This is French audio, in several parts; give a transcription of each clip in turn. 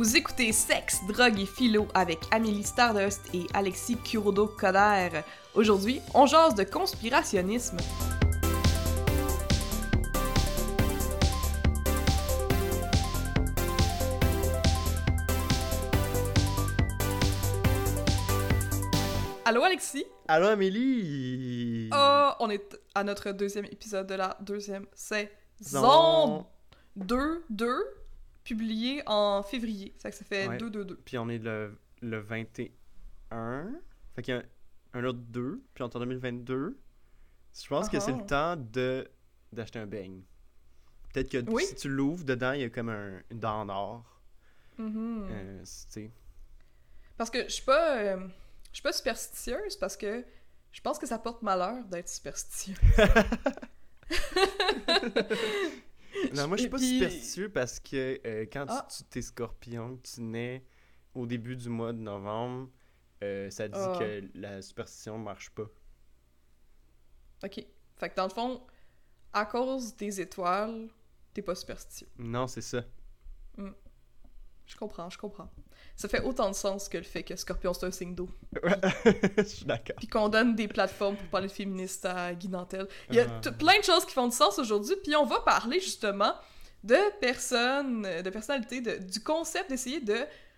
Vous écoutez Sexe, Drogue et Philo avec Amélie Stardust et Alexis Kurodo-Coder. Aujourd'hui, on jase de conspirationnisme. Allô Alexis? Allô Amélie? Oh, on est à notre deuxième épisode de la deuxième saison Zon. 2, 2, publié en février. Ça fait que ça fait Ouais. 2, 2, 2. Puis on est le, le 21. Fait qu'il y a un, un autre 2. Puis on est en 2022. Je pense que c'est Ah. le temps de d'acheter un beigne. Peut-être que Oui. si tu l'ouvres, dedans, il y a comme un, une dent en or. Euh, tu sais. Parce que je suis pas, euh, je suis pas superstitieuse parce que je pense que ça porte malheur d'être superstitieux. non, moi, je suis pas Puis- superstitieux parce que euh, quand tu- Ah. tu t'es scorpion, tu nais au début du mois de novembre, euh, ça dit Ah. que la superstition marche pas. Ok. Fait que dans le fond, à cause des étoiles, t'es pas superstitieux. Non, c'est ça. Je comprends, je comprends. Ça fait autant de sens que le fait que Scorpion c'est un signe d'eau. je suis d'accord. Puis qu'on donne des plateformes pour parler de féministes à Guy Nantel. Il y a Ah. plein de choses qui font du sens aujourd'hui, puis on va parler justement de personnes, de personnalités, de- du concept d'essayer de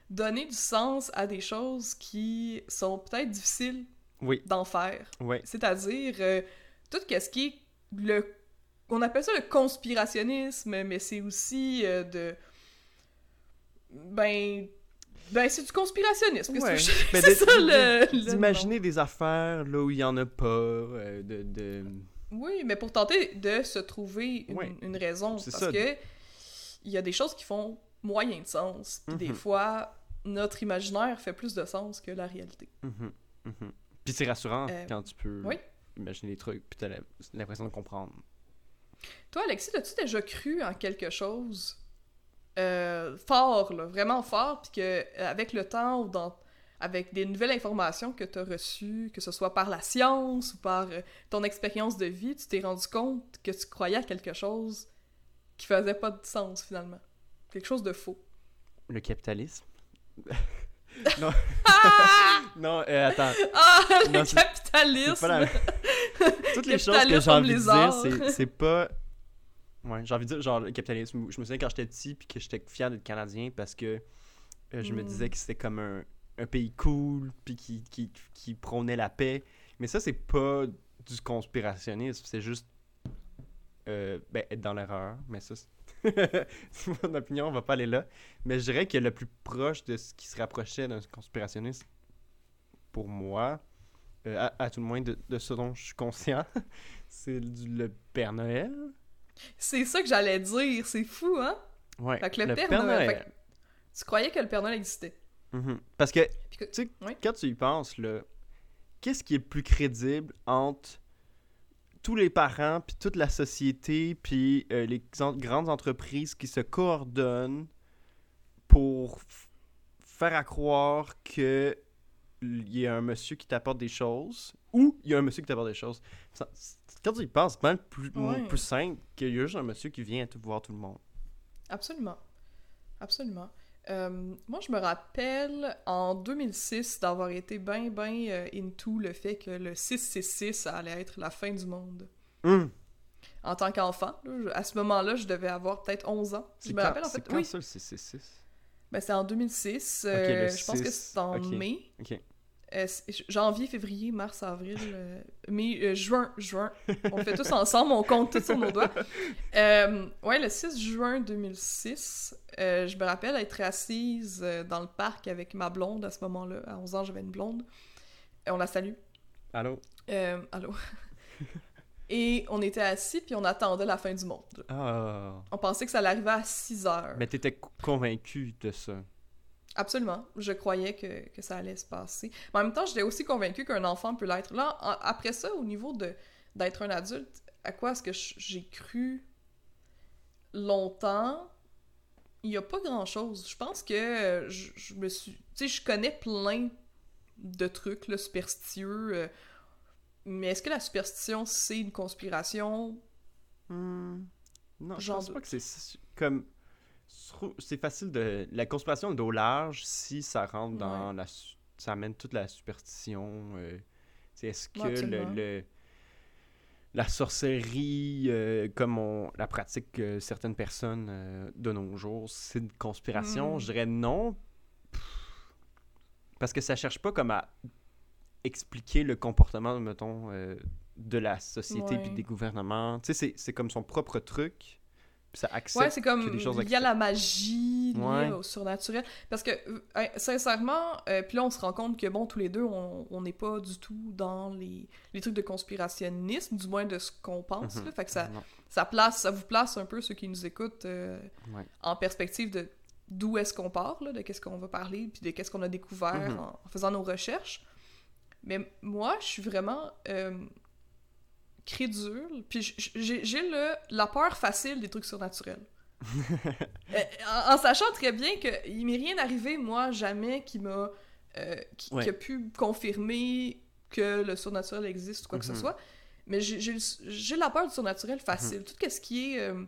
donner du sens à des choses qui sont peut-être difficiles Oui, d'en faire. ouais. C'est-à-dire euh, tout ce qui est le... On appelle ça le conspirationnisme, mais c'est aussi euh, de... Ben... Ben, c'est du conspirationnisme. Ouais. Mais c'est de- ça le... D'imaginer des affaires là où il y en a pas, euh, de, de... Oui, mais pour tenter de se trouver une, Ouais. une raison. C'est Parce ça. que il y a des choses qui font moyen de sens. Puis des Mhm. fois, notre imaginaire fait plus de sens que la réalité. Mhm, mhm. Puis c'est rassurant Euh, quand tu peux oui. imaginer des trucs, puis t'as l'impression de comprendre. Toi, Alexis, as-tu déjà cru en quelque chose euh, fort, là, vraiment fort, puis que euh, avec le temps ou dans, avec des nouvelles informations que tu as reçues, que ce soit par la science ou par euh, ton expérience de vie, tu t'es rendu compte que tu croyais à quelque chose qui faisait pas de sens finalement? Quelque chose de faux. Le capitalisme? non, Ah! non euh, attends. Ah, le Non, capitalisme! C'est pas la... Toutes les choses que j'ai envie de dire, c'est pas... Ouais, j'ai envie de dire, genre, le capitalisme. Je me souviens quand j'étais petit, puis que j'étais fier d'être Canadien, parce que euh, je me Mm. disais que c'était comme un, un pays cool, puis qui, qui, qui prônait la paix. Mais ça, c'est pas du conspirationnisme, c'est juste euh, ben, être dans l'erreur. Mais ça, c'est mon opinion, on va pas aller là. Mais je dirais que le plus proche de ce qui se rapprochait d'un conspirationniste, pour moi, euh, à, à tout le moins de, de ce dont je suis conscient, c'est le Père Noël. C'est ça que j'allais dire, c'est fou, hein? Ouais, Fait que le, Père, Noël. fait que tu croyais que le Père Noël existait. Mhm. Parce que, tu sais, Oui. quand tu y penses, là, qu'est-ce qui est le plus crédible entre tous les parents, puis toute la société, puis euh, les en- grandes entreprises qui se coordonnent pour faire à croire que il y a un monsieur qui t'apporte des choses, ou il y a un monsieur qui t'apporte des choses? Ça- Quand tu y penses, c'est plus, Ouais. plus simple qu'il y a juste un monsieur qui vient tout voir tout le monde. Absolument. Absolument. Euh, moi, je me rappelle en 2006 d'avoir été bien, bien into le fait que le 666 allait être la fin du monde. Hum, En tant qu'enfant, à ce moment-là, je devais avoir peut-être 11 ans. Je me quand, rappelle en c'est fait. quand Oui, ça le 666? ben, c'est en 2006. Ok, euh, le je pense que 6, c'est en ok. mai. Ok. Euh, janvier, février, mars, avril, euh, mai, euh, juin, juin. On le fait tous ensemble, on compte tout sur nos doigts. Euh, ouais, le 6 juin 2006, euh, je me rappelle être assise dans le parc avec ma blonde à ce moment-là. À 11 ans, j'avais une blonde. On la salue. Allô? Allô? Et on était assis, puis on attendait la fin du monde. Ah. On pensait que ça allait arriver à 6 heures. Mais t'étais co- convaincu de ça. Absolument. Je croyais que, que ça allait se passer. Mais en même temps, j'étais aussi convaincue qu'un enfant peut l'être. Là, en- après ça, au niveau de d'être un adulte, à quoi est-ce que j'ai cru longtemps? Il n'y a pas grand-chose. Je pense que je, je me suis... Tu sais, je connais plein de trucs là, superstitieux. euh, mais est-ce que la superstition, c'est une conspiration? Hmm. Non, je J'en pense doute. pas que c'est comme je c'est facile de. La conspiration de dos large, si ça rentre dans la. Ça amène toute la superstition. euh, est-ce que Ouais, le, La sorcellerie, euh, comme on la pratique euh, certaines personnes euh, de nos jours, c'est une conspiration? Hmm. Je dirais non. Pff, Parce que ça cherche pas comme à expliquer le comportement, mettons, de la société puis des gouvernements. Tu sais, c'est comme son propre truc. Puis ça accepte Ouais, c'est comme que choses lié à la magie, au surnaturel. Parce que, euh, sincèrement, euh, puis là, on se rend compte que, bon, tous les deux, on n'est pas du tout dans les, les trucs de conspirationnisme, du moins de ce qu'on pense. Mhm. là. Fait que ça, Non. ça, place, ça vous place un peu, ceux qui nous écoutent, euh, Ouais. en perspective de d'où est-ce qu'on part, là, de qu'est-ce qu'on va parler, puis de qu'est-ce qu'on a découvert Mhm. en, en faisant nos recherches. Mais moi, je suis vraiment crédule, puis j'ai la peur facile des trucs surnaturels. Euh, en, en sachant très bien qu'il m'est rien arrivé, moi, jamais, qui m'a. euh, qui, Ouais. qui a pu confirmer que le surnaturel existe ou quoi que ce Mhm. soit. Mais j'ai- la peur du surnaturel facile. Tout ce qui est. euh,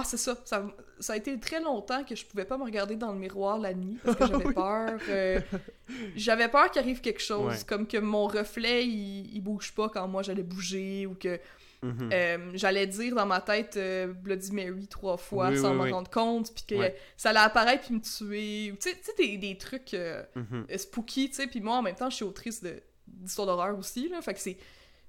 Ah, c'est ça. ça. Ça a été très longtemps que je pouvais pas me regarder dans le miroir la nuit parce que j'avais Oui. peur. euh, j'avais peur qu'il arrive quelque chose, Ouais. comme que mon reflet il, il bouge pas quand moi j'allais bouger ou que Mhm. euh, j'allais dire dans ma tête euh, Bloody Mary trois fois Oui, sans oui, m'en rendre compte, puis que Ouais. ça allait apparaître puis me tuer. Tu sais, des, des trucs euh, Mhm. euh, spooky, tu sais. Puis moi, en même temps, je suis autrice de- d'histoires d'horreur aussi, là. Fait que c'est.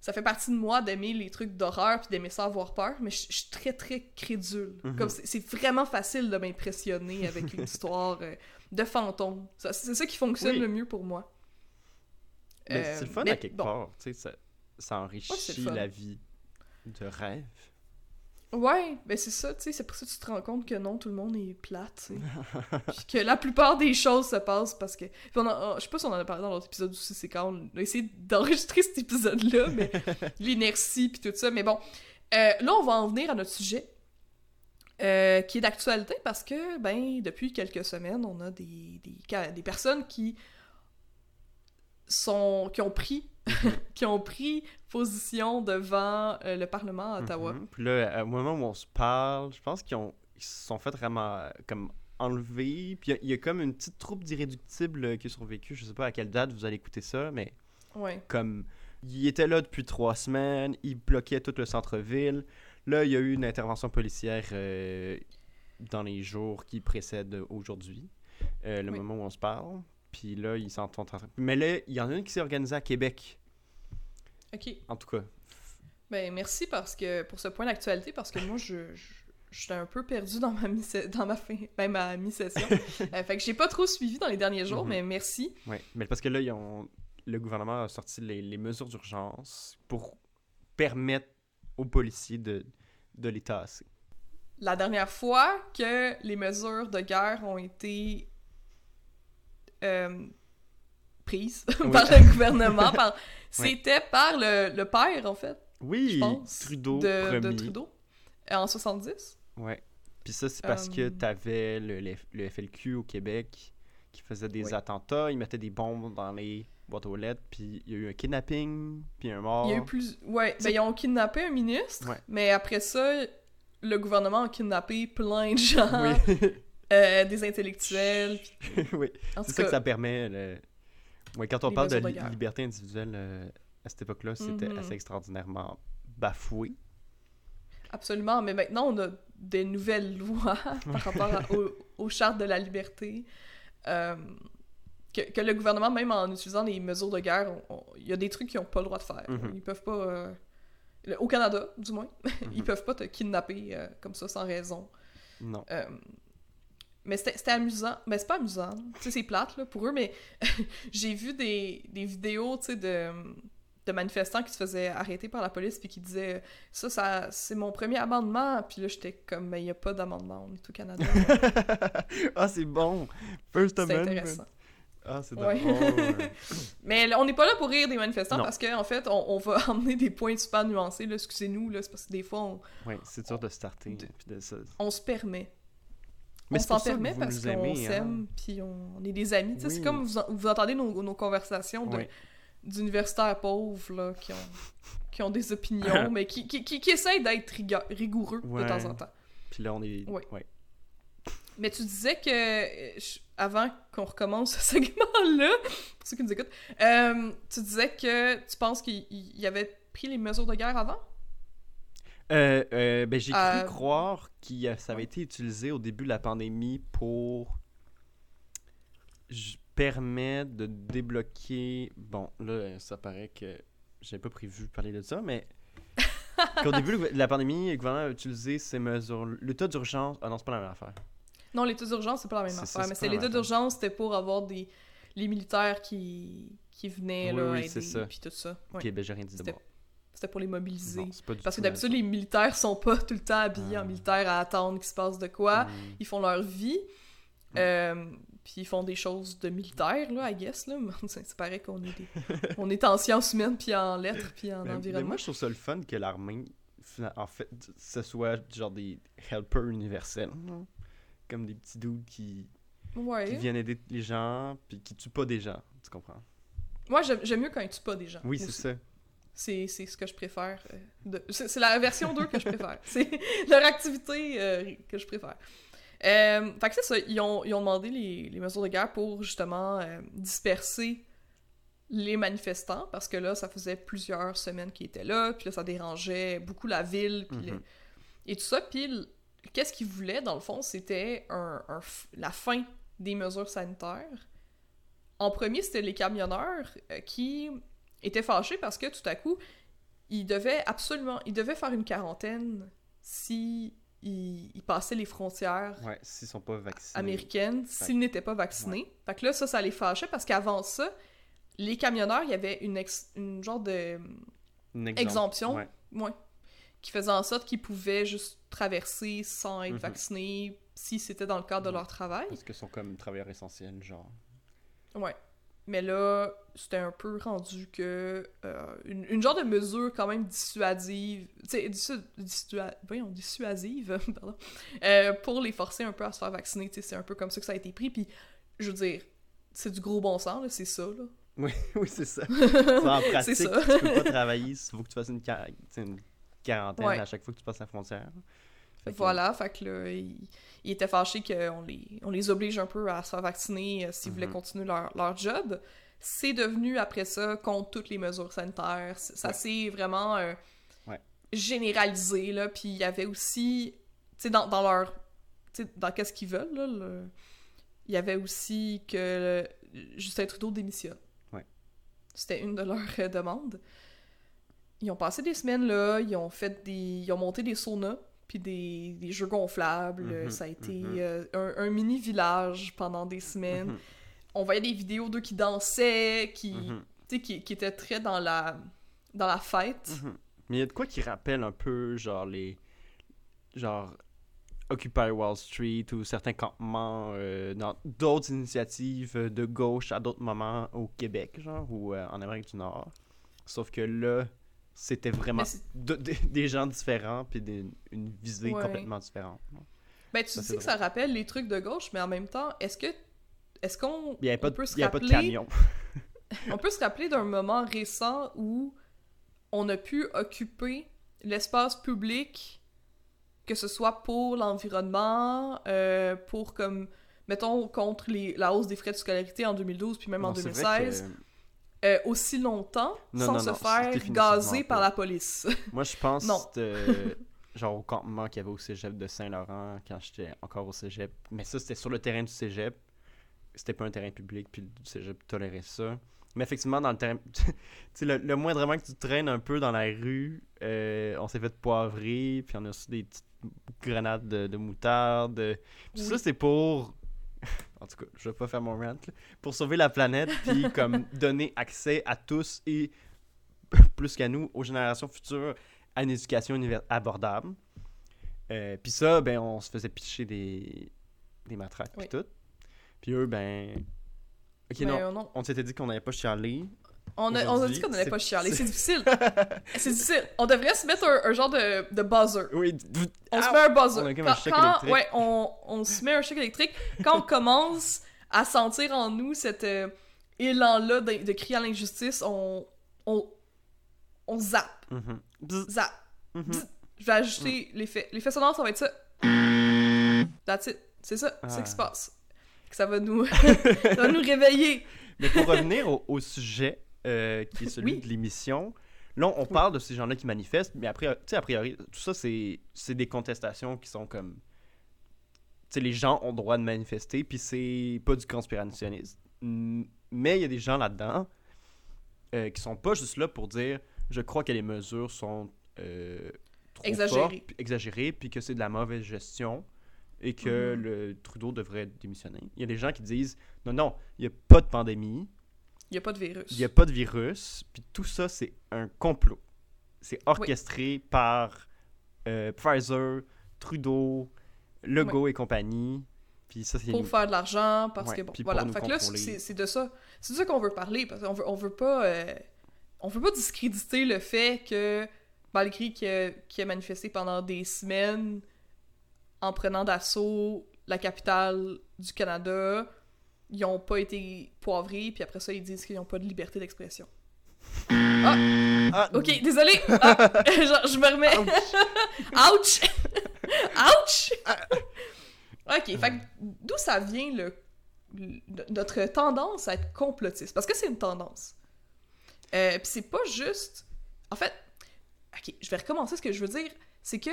Ça fait partie de moi d'aimer les trucs d'horreur puis d'aimer ça avoir peur, mais je je suis très très crédule. Mhm. Comme c'est vraiment facile de m'impressionner avec une histoire euh, de fantôme. C'est ça qui fonctionne Oui. le mieux pour moi. Mais Euh, c'est le fun mais à quelque bon. part. Tu sais, ça, ça enrichit Ouais, fun. la vie de rêve. Ouais, ben c'est ça, tu sais, c'est pour ça que tu te rends compte que non, tout le monde est plate, tu sais. Puis que la plupart des choses se passent parce que... Puis on a- je sais pas si on en a parlé dans l'autre épisode aussi, c'est quand on a essayé d'enregistrer cet épisode-là, mais l'inertie puis tout ça, mais bon. Euh, là, on va en venir à notre sujet, euh, qui est d'actualité parce que, ben, depuis quelques semaines, on a des, des, des personnes qui sont... qui ont pris... qui ont pris position devant euh, le Parlement à Ottawa. Mhm. Puis là, au moment où on se parle, je pense qu'ils ont ils se sont fait vraiment euh, comme enlever. Puis il y a- y, a comme une petite troupe d'irréductibles euh, qui ont survécu. Je sais pas à quelle date vous allez écouter ça, mais Ouais. comme ils étaient là depuis trois semaines, ils bloquaient tout le centre-ville. Là, il y a eu une intervention policière euh, dans les jours qui précèdent aujourd'hui, euh, le Oui. moment où on se parle. Puis là, ils sont en train. Mais là, il y en a une qui s'est organisée à Québec, OK. en tout cas. Ben merci parce que pour ce point d'actualité parce que moi je je- j'étais un peu perdue dans ma mi dans ma fin ben, ma mi-session. Euh, fait que j'ai pas trop suivi dans les derniers jours Mhm. mais merci. Ouais, mais parce que là, ils ont... le gouvernement a sorti les, les mesures d'urgence pour permettre aux policiers de, de les tasser. La dernière fois que les mesures de guerre ont été euh, prises Oui. par le gouvernement par c'était par le, le père en fait, Oui, je pense, Trudeau de. Trudeau euh, en 70. Ouais. Puis ça, c'est parce que Euh, t'avais le, le, le FLQ au Québec qui faisait des Oui. attentats, ils mettaient des bombes dans les boîtes aux lettres, puis il y a eu un kidnapping, puis un mort. Il y a eu plus. Ouais, ben, ils ont kidnappé un ministre, Ouais. mais après ça, le gouvernement a kidnappé plein de gens, Oui, euh, des intellectuels. puis- oui. C'est ça que ça permet. le- Ouais, quand on parle de, liberté individuelle euh, à cette époque-là, c'était Mhm. assez extraordinairement bafoué. absolument. Mais maintenant, on a des nouvelles lois par rapport à- aux chartes de la liberté. euh, que, que le gouvernement, même en utilisant les mesures de guerre, il y a des trucs qu'ils n'ont pas le droit de faire. Mhm. Ils peuvent pas. le- au Canada, du moins, ils Mhm. peuvent pas te kidnapper comme ça sans raison. Non. Mais c'était amusant. Mais c'est pas amusant. Tu sais, c'est plate là, pour eux, mais j'ai vu des, des vidéos, tu sais, de, de manifestants qui se faisaient arrêter par la police puis qui disaient ça, ça c'est mon premier amendement. Puis là, j'étais comme, mais il n'y a pas d'amendement, on est au Canada. ah, c'est bon! First c'est Amendment! intéressant. Ah, c'est Ouais. Mais là, on n'est pas là pour rire des manifestants Non. parce qu'en en fait, on, on va emmener des points super nuancés. là. Excusez-nous, là, c'est parce que des fois, on, ouais, c'est dur de starter. De- puis de ça. on se permet. Mais on s'en permet parce qu'on hein. s'aime, puis on, est des amis. Oui. C'est comme vous, en- vous entendez nos, nos conversations de- d'universitaires pauvres là, qui, ont, qui ont des opinions, mais qui, qui, qui, qui essayent d'être rigoureux Ouais. de temps en temps. Puis là, on est. Ouais. Mais tu disais que, euh, je- avant qu'on recommence ce segment-là, pour ceux qui nous écoutent, euh, tu disais que tu penses qu'il il avait pris les mesures de guerre avant? Euh, euh, ben, j'ai cru Euh, croire que ça avait été utilisé au début de la pandémie pour permettre de débloquer. Bon, là, ça paraît que j'avais pas prévu de parler de ça, mais qu'au début de la pandémie, le gouvernement a utilisé ces mesures. L'état d'urgence. Ah non, c'est pas la même affaire. Non, l'état d'urgence, c'est pas la même affaire. ça, mais c'est l'état d'urgence, c'était pour avoir des les militaires qui, qui venaient Oui, là, oui, aider, c'est ça. puis tout ça. Ouais. Ok, ben j'ai rien dit de bon. C'était pour les mobiliser. Non, Parce que d'habitude, les militaires sont pas tout le temps habillés en Ah. militaire à attendre qu'il se passe de quoi. chose. Ils font leur vie. Euh, puis ils font des choses de militaires, là, I guess, là. C'est pareil qu'on est, des- on est en sciences humaines, puis en lettres, puis en Mais- mais environnement. moi, je trouve ça le fun que l'armée, en fait, ce soit genre des helpers universels. Comme des petits dudes qui, qui viennent aider les gens, puis qui tuent pas des gens. Tu comprends? Moi, j'aime mieux quand ils tuent pas des gens. Oui, c'est ça. C'est ce que je préfère. euh, de- C'est la version 2 que je préfère. C'est leur activité euh, que je préfère. Euh, fait que c'est ça, ils ont, ils ont demandé les, les mesures de guerre pour justement euh, disperser les manifestants, parce que là, ça faisait plusieurs semaines qu'ils étaient là, puis là, ça dérangeait beaucoup la ville, puis Mhm. et tout ça. Puis qu'est-ce qu'ils voulaient, dans le fond, c'était un, un f- la fin des mesures sanitaires. En premier, c'était les camionneurs qui étaient fâchés parce que tout à coup, ils devaient absolument, ils devaient faire une quarantaine si ils passaient les frontières Ouais, s'ils sont pas vaccinés. américaines s'ils n'étaient pas vaccinés. Fait que là, ça, ça les fâchait parce qu'avant ça, les camionneurs, il y avait une, ex- une genre de Une exemption Ouais. Ouais. Qui faisait en sorte qu'ils pouvaient juste traverser sans être Mhm. vaccinés si c'était dans le cadre de leur travail. Parce que sont comme travailleurs essentiels, genre. Ouais. Mais là, c'était un peu rendu que. euh, une, une genre de mesure quand même dissuasive. Tu sais, dissu- dissua- voyons, dissuasive, pardon. euh, pour les forcer un peu à se faire vacciner. Tu sais, c'est un peu comme ça que ça a été pris. Puis, je veux dire, c'est du gros bon sens, là, c'est ça, là. Oui, oui, c'est ça. Ça, en pratique, ça. tu peux pas travailler, il faut que tu fasses une, quarantaine Ouais. à chaque fois que tu passes la frontière. Fait que- Voilà, fait que là, ils il étaient fâchés qu'on les, on les oblige un peu à se faire vacciner euh, s'ils voulaient Mhm. continuer leur, leur job. C'est devenu après ça contre toutes les mesures sanitaires. Ça Ouais. s'est vraiment euh, Ouais. généralisé, là. Puis il y avait aussi, tu sais, dans, dans leur. Tu sais, dans qu'est-ce qu'ils veulent, là. le- Il y avait aussi que Justin Trudeau démissionne. Ouais. C'était une de leurs euh, demandes. Ils ont passé des semaines là, ils ont fait des. Ils ont monté des saunas, puis des, des jeux gonflables. Mhm, ça a été mhm. euh, un, un mini village pendant des semaines. Mhm, On voyait des vidéos d'eux qui dansaient, qui, qui, qui étaient très dans la, dans la fête. Mais il y a de quoi qui rappelle un peu, genre, les. Genre. Occupy Wall Street ou certains campements euh, dans d'autres initiatives de gauche à d'autres moments au Québec, genre, ou euh, en Amérique du Nord. Sauf que là, c'était vraiment de- de- des gens différents puis des- une visée Ouais. complètement différente. Ben, tu Ça, dis que ça rappelle les trucs de gauche, mais en même temps, est-ce que. Est-ce qu'on Il n'y avait, pas de- peut se il y avait pas de rappeler- camion. On peut se rappeler d'un moment récent où on a pu occuper l'espace public, que ce soit pour l'environnement, euh, pour comme, mettons, contre les, la hausse des frais de scolarité en 2012, puis même en Non, c'est vrai 2016, que- euh, aussi longtemps Non, sans non, se non, faire gazer par la police. Moi, je pense Non. c'était genre au campement qu'il y avait au cégep de Saint-Laurent quand j'étais encore au cégep. Mais ça, c'était sur le terrain du cégep. C'était pas un terrain public, puis le cégep tolérait ça. Mais effectivement, dans le terrain. tu sais, le, le moindrement que tu traînes un peu dans la rue, euh, on s'est fait poivrer, puis on a reçu des petites grenades de, de moutarde. Puis ça, c'est pour. En tout cas, je vais pas faire mon rant. là. Pour sauver la planète, puis comme donner accès à tous et plus qu'à nous, aux générations futures, à une éducation abordable. Euh, puis ça, ben, on se faisait pitcher des, des matraques, puis Oui. tout. Puis eux, ben. Ok, non. euh, non. On s'était dit qu'on n'allait pas chialer. On a, on a dit qu'on n'allait pas chialer. c'est- difficile. c'est difficile. On devrait se mettre un, un genre de, de buzzer. Oui, On se ah, met un buzzer. On a quand, un choc quand- électrique. ouais, on, on se met un choc électrique. Quand on commence à sentir en nous cet euh, élan-là de, de crier à l'injustice, on, on, on zappe. Mhm. Bzz, Zap. mhm. Je vais ajouter l'effet. L'effet sonore, ça va être ça. That's it. C'est ça, c'est ce qui se Ah. passe. Ça va nous, ça va nous réveiller. Mais pour revenir au, au sujet euh, qui est celui Oui. de l'émission, là, on parle de ces gens-là qui manifestent, mais après, a priori, tout ça, c'est des contestations qui sont comme. Sais, les gens ont le droit de manifester, puis c'est pas du conspirationnisme. Mais il y a des gens là-dedans euh, qui sont pas juste là pour dire je crois que les mesures sont euh, trop Exagérées. fortes, puis exagérées, puis que c'est de la mauvaise gestion et que Mhm. le Trudeau devrait démissionner. Il y a des gens qui disent non, non, il n'y a pas de pandémie, Il n'y a pas de virus. il n'y a pas de virus, puis tout ça, c'est un complot. C'est orchestré par euh, Pfizer, Trudeau, Legault et compagnie. Puis ça, c'est pour faire de l'argent, parce Ouais, que bon, voilà. Fait que là, c'est de ça. C'est de ça qu'on veut parler, parce qu'on veut, on veut pas. euh, on veut pas discréditer le fait que, malgré qu'il a, qu'il a manifesté pendant des semaines en prenant d'assaut la capitale du Canada, ils ont pas été poivrés, puis après ça, ils disent qu'ils n'ont pas de liberté d'expression. Ah, Ok, désolé! Ah, genre, je me remets. Ouch! Ouch! ok, fait que d'où ça vient le, le- notre tendance à être complotiste? Parce que c'est une tendance. Euh, Puis c'est pas juste. En fait, ok, je vais recommencer ce que je veux dire. C'est que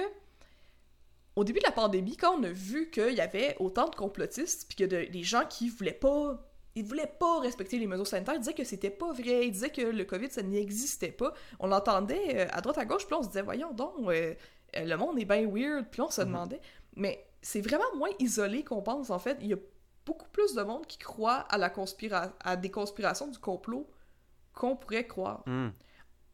au début de la pandémie, quand on a vu qu'il y avait autant de complotistes, puis que de- des gens qui voulaient pas. Ils voulaient pas respecter les mesures sanitaires, ils disaient que c'était pas vrai, ils disaient que le COVID, ça n'existait pas. On l'entendait euh, à droite à gauche, puis on se disait, voyons donc, euh, euh, le monde est bien weird, puis on se Mhm. demandait. Mais c'est vraiment moins isolé qu'on pense, en fait. Il y a beaucoup plus de monde qui croit à, la conspira à des conspirations du complot qu'on pourrait croire. Hmm.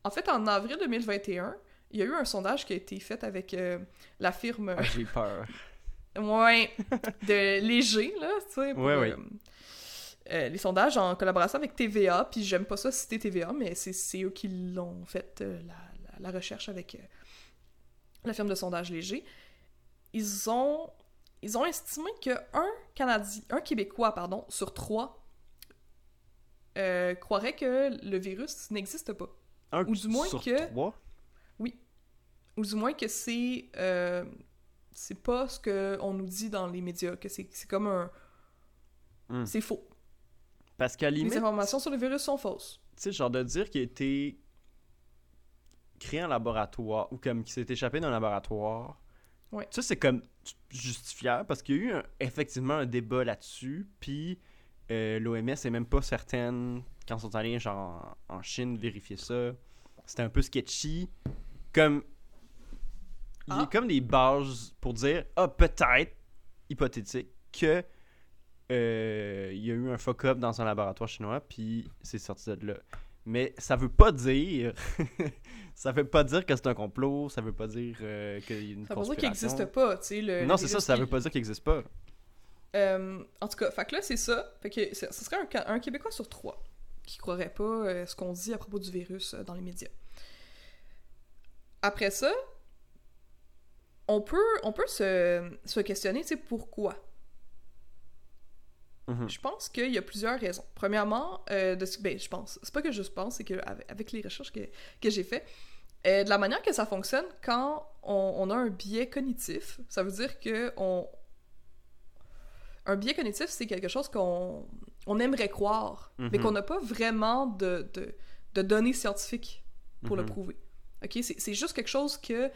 En fait, en avril 2021, il y a eu un sondage qui a été fait avec euh, la firme Ah, J'ai peur. ouais, de léger, là, tu sais. pour, Ouais, ouais. euh, euh, les sondages en collaboration avec TVA, puis j'aime pas ça citer TVA, mais c'est c'est eux qui l'ont fait, euh, la, la- la recherche avec euh, la firme de sondage léger. Ils ont, ils ont estimé que un Canadien, un Québécois, pardon, sur trois euh, croirait que le virus n'existe pas. Un Ou du moins sur que- trois? Ou du moins que c'est euh, c'est pas ce qu'on nous dit dans les médias, que c'est comme un... Hmm. C'est faux. Parce qu'à limite, Les informations sur le virus sont fausses. tu sais, genre de dire qu'il a été créé en laboratoire ou comme qu'il s'est échappé d'un laboratoire. Ouais. Ça, c'est comme justifiable parce qu'il y a eu un- effectivement un débat là-dessus. Puis euh, l'OMS est même pas certaine quand ils sont allés genre en, en Chine vérifier ça. C'était un peu sketchy. Comme. Il y a Ah. comme des bases pour dire Ah, peut-être, hypothétique, que euh, il y a eu un fuck-up dans un laboratoire chinois, puis c'est sorti de là. Mais ça veut pas dire. ça veut pas dire que c'est un complot, ça veut pas dire euh, qu'il y a une Ça veut pas dire qu'il conspiration. n'existe pas, tu sais. le- Non, c'est ça, ça veut pas dire qu'il existe pas. Euh, en tout cas, fait que là, c'est ça. Fait que ce serait un, un Québécois sur trois qui croirait pas euh, ce qu'on dit à propos du virus dans les médias. Après ça, on peut, on peut se, se questionner, sais, pourquoi. Mhm. Je pense qu'il y a plusieurs raisons. Premièrement, euh, de, ce- ben, je pense, c'est pas que je pense, c'est que avec, avec les recherches que, que j'ai fait, euh, de la manière que ça fonctionne, quand on, on a un biais cognitif, ça veut dire que on, un biais cognitif, c'est quelque chose qu'on on aimerait croire, mais Mhm. qu'on n'a pas vraiment de, de, de données scientifiques pour le Mhm. prouver. Ok, c'est juste quelque chose que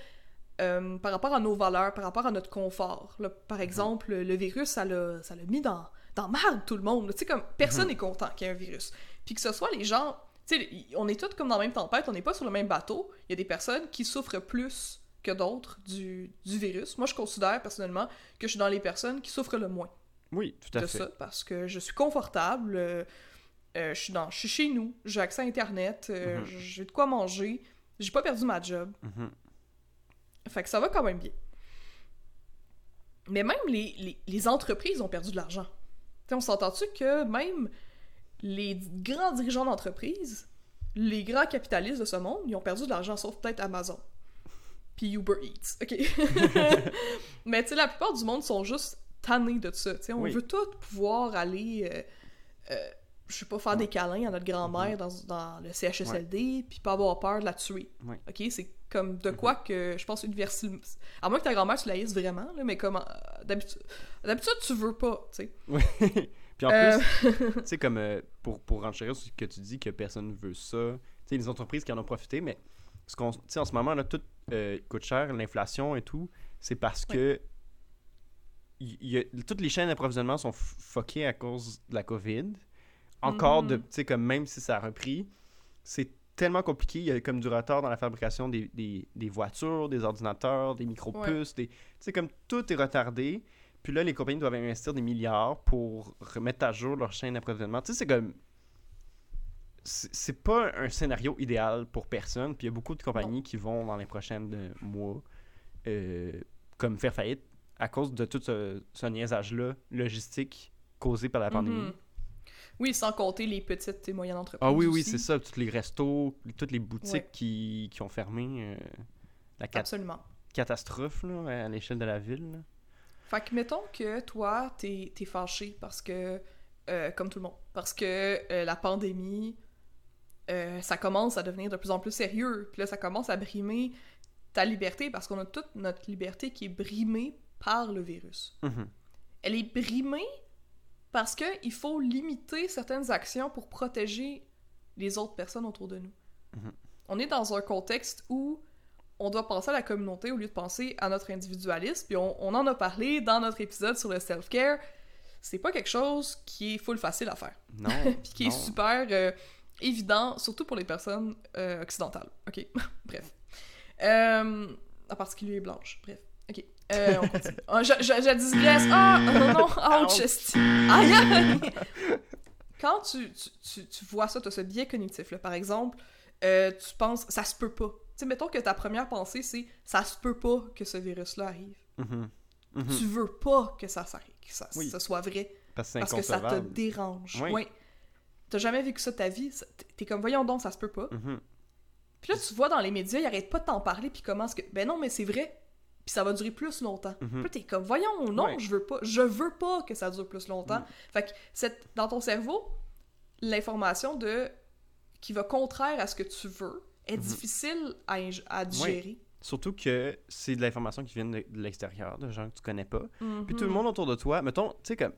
euh, par rapport à nos valeurs, par rapport à notre confort. Là, par exemple, le virus, ça l'a mis dans, dans marde tout le monde. là. Tu sais, comme personne Mhm. n'est content qu'il y ait un virus. Puis que ce soit les gens, tu sais, y- on est tous comme dans la même tempête, on n'est pas sur le même bateau. Il y a des personnes qui souffrent plus que d'autres du, du virus. Moi, je considère personnellement que je suis dans les personnes qui souffrent le moins Oui, tout à de fait. ça parce que je suis confortable. euh, euh, je suis dans, je suis chez nous, j'ai accès à Internet, euh, Mhm. j'ai de quoi manger, j'ai pas perdu ma job. Mhm. Fait que ça va quand même bien. Mais même les, les- les entreprises ont perdu de l'argent. On s'entend-tu que même les grands dirigeants d'entreprise, les grands capitalistes de ce monde, ils ont perdu de l'argent, sauf peut-être Amazon. Puis Uber Eats. OK? Mais tu sais, la plupart du monde sont juste tannés de ça. Tu sais, on Oui. veut tout pouvoir aller euh, euh, je sais pas, faire des câlins à notre grand-mère dans, dans le CHSLD, puis pas avoir peur de la tuer. Ok, c'est comme de quoi que je pense universellement. À moins que ta grand-mère tu la haïsses vraiment, là, mais comme euh, d'habitude, tu veux pas, tu sais. Oui. Puis en Euh, plus, tu sais, comme euh, pour, pour renchérir ce que tu dis que personne veut ça, tu sais, les entreprises qui en ont profité, mais ce qu'on, tu sais, en ce moment, là, tout euh, coûte cher, l'inflation et tout, c'est parce que y, a- toutes les chaînes d'approvisionnement sont fuckées à cause de la COVID. Encore, de, Mhm. tu sais, comme même si ça a repris, c'est tellement compliqué. Il y a comme du retard dans la fabrication des, des- des voitures, des ordinateurs, des micro-puces. des- Tu sais, comme tout est retardé. Puis là, les compagnies doivent investir des milliards pour remettre à jour leur chaîne d'approvisionnement. Tu sais, c'est comme. C'est pas un scénario idéal pour personne. Puis il y a beaucoup de compagnies qui vont dans les prochains mois euh, comme faire faillite à cause de tout ce, ce niaisage-là logistique causé par la pandémie. mhm. Oui, sans compter les petites et moyennes entreprises. Ah oui, oui, c'est ça. Tous les restos, toutes les boutiques Ouais. qui, qui ont fermé. euh, la cat- Absolument. catastrophe là, à l'échelle de la ville. là. Fait que mettons que toi, t'es es fâché parce que, euh, comme tout le monde, parce que euh, la pandémie, ça commence à devenir de plus en plus sérieux. Puis là, ça commence à brimer ta liberté parce qu'on a toute notre liberté qui est brimée par le virus. Mhm. Elle est brimée parce qu'il faut limiter certaines actions pour protéger les autres personnes autour de nous. Mhm. On est dans un contexte où on doit penser à la communauté au lieu de penser à notre individualisme. Puis on, on en a parlé dans notre épisode sur le self-care. C'est pas quelque chose qui est full facile à faire. Non. Puis qui est super euh, évident, surtout pour les personnes euh, occidentales. Ok, bref. Euh, en particulier les blanches. Bref. Euh, on continue. Ah, je, je, je digresse. Ah, non, non, ouch. Aïe, aïe. Quand tu, tu, tu, tu vois ça, tu as ce biais cognitif, là, par exemple, euh, tu penses, ça se peut pas. Tu sais, mettons que ta première pensée, c'est, ça se peut pas que ce virus-là arrive. Mhm. Mhm. Tu veux pas que ça s'arrive, que ça, Oui. ça soit vrai Parce que c'est parce que ça te dérange. Oui. Ouais. T'as jamais vécu ça de ta vie. ça- T'es comme, voyons donc, ça se peut pas. Mhm. Puis là, tu vois dans les médias, ils arrêtent pas de t'en parler, puis comment est-ce que. Ben non, mais c'est vrai. Puis ça va durer plus longtemps. Mhm. Puis là, t'es comme, voyons, non, Ouais. je veux pas. Je veux pas que ça dure plus longtemps. Mm. Fait que cette, dans ton cerveau, l'information de qui va contraire à ce que tu veux est Mhm. difficile à, à digérer. Surtout que c'est de l'information qui vient de, de l'extérieur, de gens que tu connais pas. Puis tout le Mhm. monde autour de toi, mettons, tu sais, comme.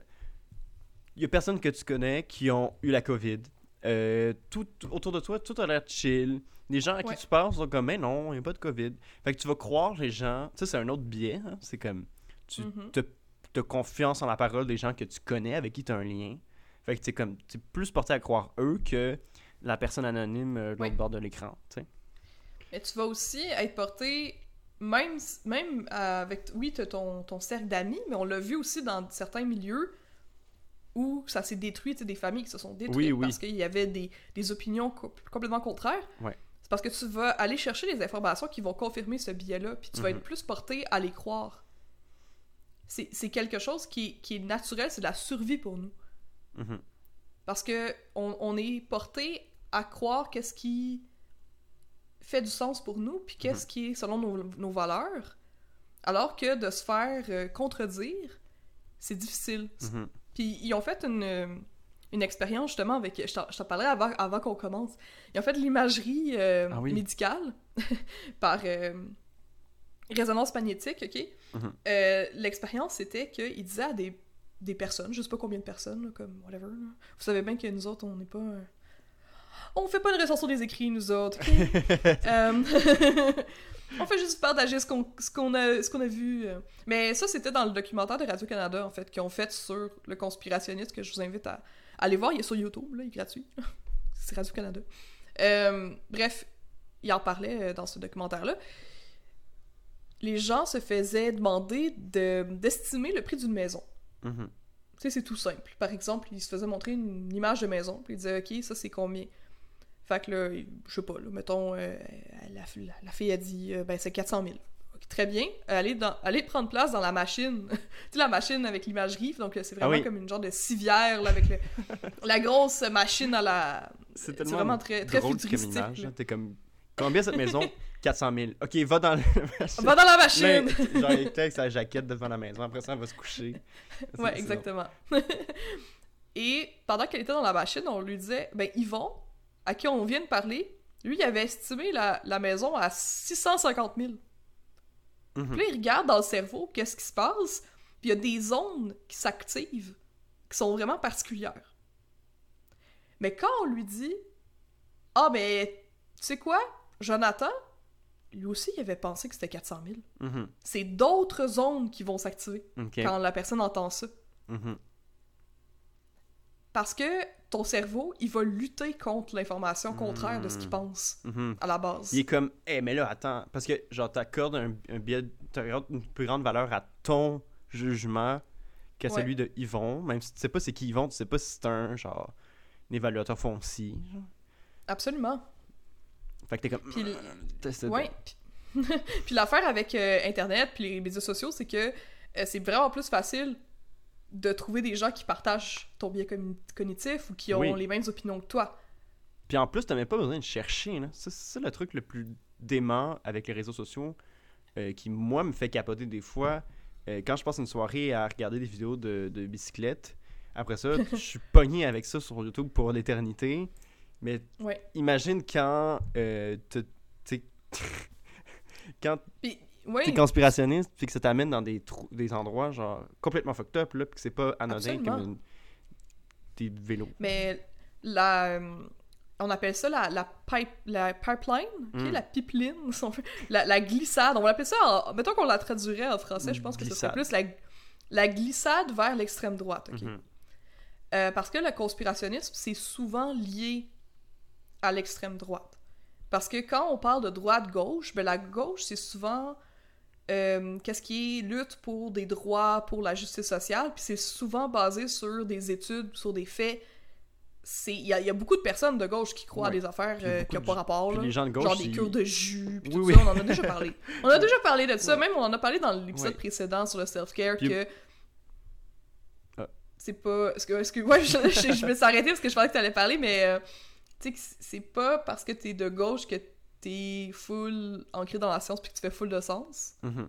Il y a personne que tu connais qui ont eu la COVID. Euh, tout autour de toi, tout a l'air chill. Les gens à qui Ouais. tu parles sont comme, mais non, il n'y a pas de COVID. Fait que tu vas croire les gens. Tu sais, c'est un autre biais. hein. C'est comme. Tu Mhm. te, te confiance en la parole des gens que tu connais, avec qui tu as un lien. Fait que tu comme. Es plus porté à croire eux que la personne anonyme euh, de l'autre Ouais. bord de l'écran. Mais tu vas aussi être porté, même, même avec, oui, t'as ton, ton cercle d'amis, mais on l'a vu aussi dans certains milieux où ça s'est détruit, tu sais, des familles qui se sont détruites Oui, oui. parce qu'il y avait des, des opinions co- complètement contraires. Ouais. C'est parce que tu vas aller chercher les informations qui vont confirmer ce biais-là, puis tu vas Mhm. être plus porté à les croire. C'est quelque chose qui, qui est naturel, c'est de la survie pour nous. Mhm. Parce que on, on est porté à croire qu'est-ce qui fait du sens pour nous, puis qu'est-ce Mhm. qui est selon nos, nos valeurs, alors que de se faire euh, contredire, c'est difficile. Mhm. Puis ils ont fait une, une expérience justement avec. Je t'en je t'en parlerai avant, avant qu'on commence. Ils ont fait l'imagerie euh, Ah oui. médicale par euh, résonance magnétique, ok? Mhm. Euh, L'expérience, c'était qu'ils disaient à des, des personnes, je sais pas combien de personnes, là, comme whatever. là. Vous savez bien que nous autres, on n'est pas. On fait pas une recension des écrits, nous autres. Euh, on fait juste partager ce qu'on a, ce qu'on a vu. euh. Mais ça, c'était dans le documentaire de Radio-Canada, en fait, qu'ils ont fait sur le conspirationniste, que je vous invite à, à aller voir. Il est sur YouTube, là, il est gratuit. C'est Radio-Canada. Euh, bref, il en parlait dans ce documentaire-là. Les gens se faisaient demander de- d'estimer le prix d'une maison. Mhm. Tu sais, c'est tout simple. Par exemple, il se faisait montrer une image de maison, puis il disait, OK, ça c'est combien? Fait que là, je sais pas, là, mettons, euh, la, la- la fille a dit, euh, ben c'est 400 000. Ok, très bien. Euh, allez, dans, allez prendre place dans la machine. tu sais, la machine avec l'imagerie, donc euh, c'est vraiment Ah oui. comme une genre de civière, là, avec le- la grosse machine à la... C'est vraiment très, très drôle futuristique. T'es comme, combien cette maison? 400 000. Ok, va dans le. Va dans la machine! genre, il était avec sa jaquette devant la maison. Après ça, on va se coucher. Ouais, exactement. Et pendant qu'elle était dans la machine, on lui disait, ben Yvon, à qui on vient de parler, lui, il avait estimé la, la maison à 650 000. Mhm. Puis là, il regarde dans le cerveau, qu'est-ce qui se passe, puis il y a des zones qui s'activent, qui sont vraiment particulières. Mais quand on lui dit, ah, mais tu sais quoi, Jonathan, lui aussi, il avait pensé que c'était 400 000. Mhm. C'est d'autres zones qui vont s'activer quand la personne entend ça. Mhm. Parce que ton cerveau, il va lutter contre l'information contraire de ce qu'il pense Mhm. à la base. Il est comme, eh, mais là, attends, parce que, genre, t'accordes un, un biais, t'accordes une plus grande valeur à ton jugement qu'à Ouais. celui de Yvon, même si tu sais pas c'est qui Yvon, tu sais pas si c'est un, genre, un évaluateur foncier. Absolument. Fait que t'es comme, Puis le- c'est- Ouais. Puis l'affaire avec euh, Internet puis les médias sociaux, c'est que euh, c'est vraiment plus facile de trouver des gens qui partagent ton biais cogn- cognitif ou qui ont Oui. les mêmes opinions que toi. Puis en plus, t'as même pas besoin de chercher, C'est le truc le plus dément avec les réseaux sociaux euh, qui, moi, me fait capoter des fois. Euh, quand je passe une soirée à regarder des vidéos de, de bicyclette, après ça, je suis pogné avec ça sur YouTube pour l'éternité. Mais Ouais. imagine quand euh, t'sais, quand Puis, t'es conspirationniste puis que ça t'amène dans des, trous- des endroits genre complètement fucked up là, puis que c'est pas anodin Absolument. comme une- des vélos. mais la... euh, on appelle ça la, la, pipe, la pipeline, ok, Mm. la pipeline, si on la, la glissade. On va l'appeler ça, en, mettons qu'on la traduirait en français, je pense que ce serait plus la, la glissade vers l'extrême droite. ok? Mhm. Euh, parce que le conspirationnisme, c'est souvent lié à l'extrême droite. Parce que quand on parle de droite-gauche, ben la gauche, c'est souvent euh, qu'est-ce qui est lutte pour des droits, pour la justice sociale, puis c'est souvent basé sur des études, sur des faits. Il y, a- il y a beaucoup de personnes de gauche qui croient à des affaires euh, qui n'ont pas rapport. Là. les gens de gauche, Genre des cures de jus, puis Oui, tout oui. ça, on en a déjà parlé. On a déjà parlé de ça, Ouais. même on en a parlé dans l'épisode Ouais. précédent sur le self-care Puis- que Ah. c'est pas. Ouais, je, je- je me suis arrêtée parce que je pensais que t'allais parler, mais euh, tu sais que c'est pas parce que t'es de gauche que t'es full ancré dans la science puis que tu fais full de sens. Mhm.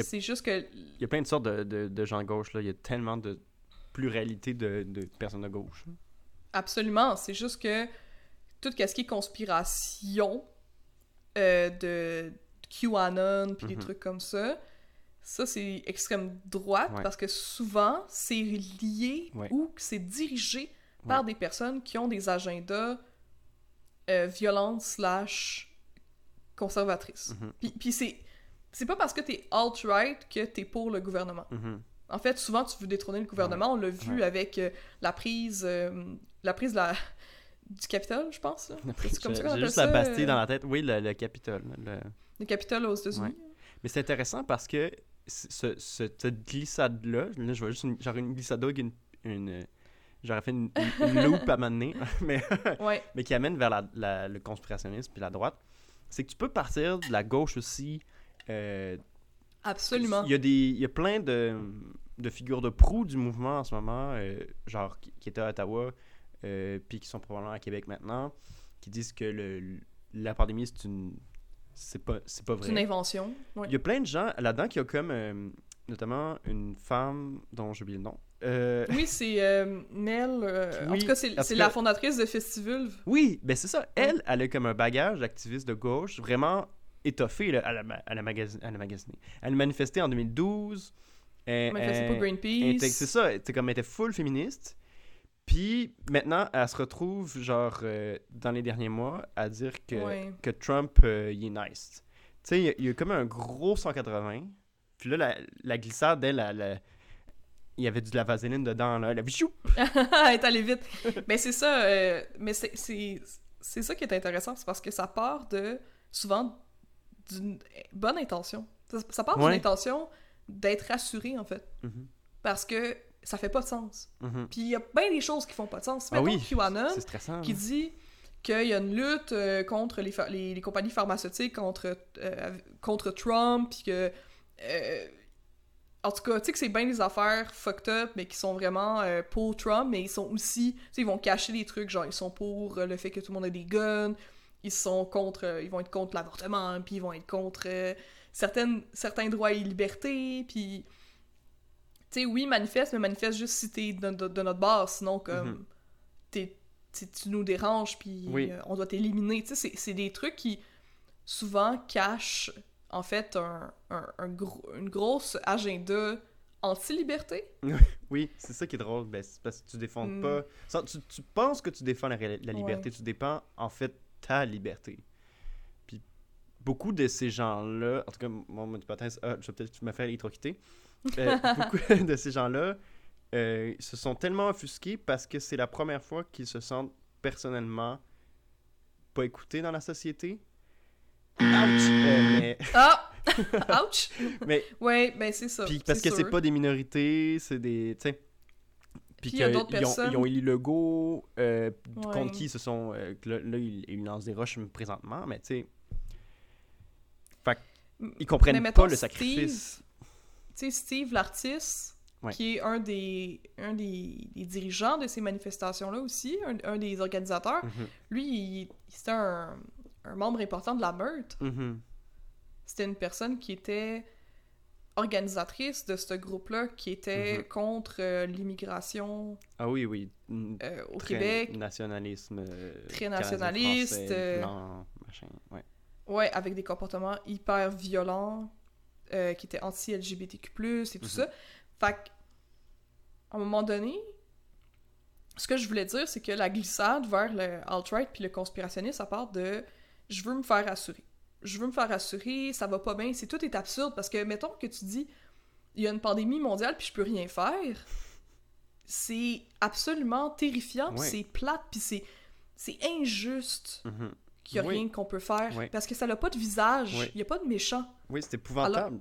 C'est juste que. Il y a plein de sortes de, de, de gens gauche. Là. Il y a tellement de pluralité de, de personnes de gauche. Absolument, c'est juste que tout ce qui est conspiration euh, de QAnon puis des Mhm. trucs comme ça, ça c'est extrême droite Ouais. parce que souvent c'est lié Ouais. ou c'est dirigé par Ouais. des personnes qui ont des agendas euh, violentes slash conservatrices. Mhm. Puis, puis c'est c'est pas parce que t'es alt-right que t'es pour le gouvernement. Mhm. En fait, souvent, tu veux détrôner le gouvernement. On l'a vu avec euh, la prise, euh, la prise de la... du Capitole, je pense. C'est comme ça qu'on J'ai appelle juste ça, la Bastille dans la tête. Oui, le, le Capitole. le- Le Capitole aux États-Unis. Mais c'est intéressant parce que ce, ce- cette glissade-là, là, je vois juste une, glissade avec une. une- J'aurais fait une, loupe à m'amener, mais, Ouais, mais qui amène vers la, la- le conspirationnisme puis la droite. C'est que tu peux partir de la gauche aussi. euh, absolument. Il y a, des, il y a plein de, de figures de proue du mouvement en ce moment, euh, genre qui, qui étaient à Ottawa, euh, puis qui sont probablement à Québec maintenant, qui disent que le, la pandémie, c'est une. C'est pas, c'est pas C'est vrai. une invention. Ouais. Il y a plein de gens là-dedans qui ont comme, notamment une femme dont j'ai oublié le nom. Euh, Oui, c'est euh, Nell. euh, en tout cas, c'est c'est que- la fondatrice de Festivulve. Oui, ben c'est ça. Elle, elle a comme un bagage d'activiste de gauche vraiment étoffé. Là. Elle, a, elle, a magasi- elle a magasiné. Elle a manifesté en 2012. Euh, Mais c'est euh, pour elle Greenpeace. C'est ça, elle était comme elle était full féministe. Puis maintenant, elle se retrouve, genre, euh, dans les derniers mois, à dire que, que Trump, il est nice. Tu sais, il y y, a comme un gros 180. Puis là, la, la glissade, elle, elle, elle- il y avait de la vaseline dedans, là. Elle! Elle est allée vite. mais c'est ça. euh, mais c'est- c'est c'est ça qui est intéressant, c'est parce que ça part de souvent d'une bonne intention. Ça, ça part d'une intention d'être rassuré en fait, Mhm, parce que ça fait pas de sens. mhm. Puis il y a bien des choses qui font pas de sens. Ah Mettons oui, QAnon C'est stressant. qui là. dit qu'il y a une lutte euh, contre les, les, les compagnies pharmaceutiques, contre, euh, contre Trump, puis que... euh, en tout cas, tu sais que c'est bien des affaires fucked up, mais qui sont vraiment euh, pour Trump, mais ils sont aussi... Tu sais, ils vont cacher des trucs, genre ils sont pour euh, le fait que tout le monde ait des guns, ils sont contre... euh, ils vont être contre l'avortement, puis ils vont être contre certaines, certains droits et libertés, puis... Tu sais, oui, manifeste, mais manifeste juste si t'es de, de- de notre bord, sinon, comme, Mhm. t'es- tu nous déranges, puis Oui. on doit t'éliminer. Tu sais, c'est des trucs qui, souvent, cachent, en fait, un, un, un gros, une grosse agenda anti-liberté. Oui, c'est ça qui est drôle. Ben, parce que tu défends Mm. pas. sans- Tu, tu penses que tu défends la, liberté, Ouais. tu défends en fait ta liberté. Puis beaucoup de ces gens-là, en tout cas, mon hypothèse, ah, je vais peut-être me faire électrocuter. Euh, beaucoup de ces gens-là euh, se sont tellement offusqués parce que c'est la première fois qu'ils se sentent personnellement pas écoutés dans la société. Ouch! Euh, mais, Ah! Ouch! mais Ouais, ben c'est ça. puis parce que c'est pas des minorités, c'est des. Tu sais. Puis Puis il y a qu'ils d'autres ont, personnes- ils ont élu Legault, euh, Ouais. contre qui ils se sont. euh, là, là, ils, ils lancent des roches présentement, mais tu sais. Fait qu'ils comprennent Mais pas le sacrifice. Tu sais, Steve, l'artiste, Ouais. qui est un des, un des, des dirigeants de ces manifestations-là aussi, un, un des organisateurs, Mhm, lui, il- c'était un, un membre important de la meute. mhm. C'était une personne qui était organisatrice de ce groupe-là, qui était Mhm. contre euh, l'immigration Ah oui, oui. euh, au très Québec. Nationalisme. euh, Très nationaliste, euh, blanc, machin. Ouais. Ouais, avec des comportements hyper violents, qui étaient anti-LGBTQ+, et tout ça. Fait que, à un moment donné, ce que je voulais dire, c'est que la glissade vers le alt-right puis le conspirationnisme, ça part de « je veux me faire assurer ». Je veux me faire assurer, ça va pas bien, c'est tout est absurde, parce que, mettons que tu dis « il y a une pandémie mondiale puis je peux rien faire », c'est absolument terrifiant, Ouais. c'est plate, puis c'est c'est injuste Mhm. qu'il n'y a Oui. rien qu'on peut faire. Oui. Parce que ça n'a pas de visage. Il Oui. n'y a pas de méchant. Oui, c'est épouvantable.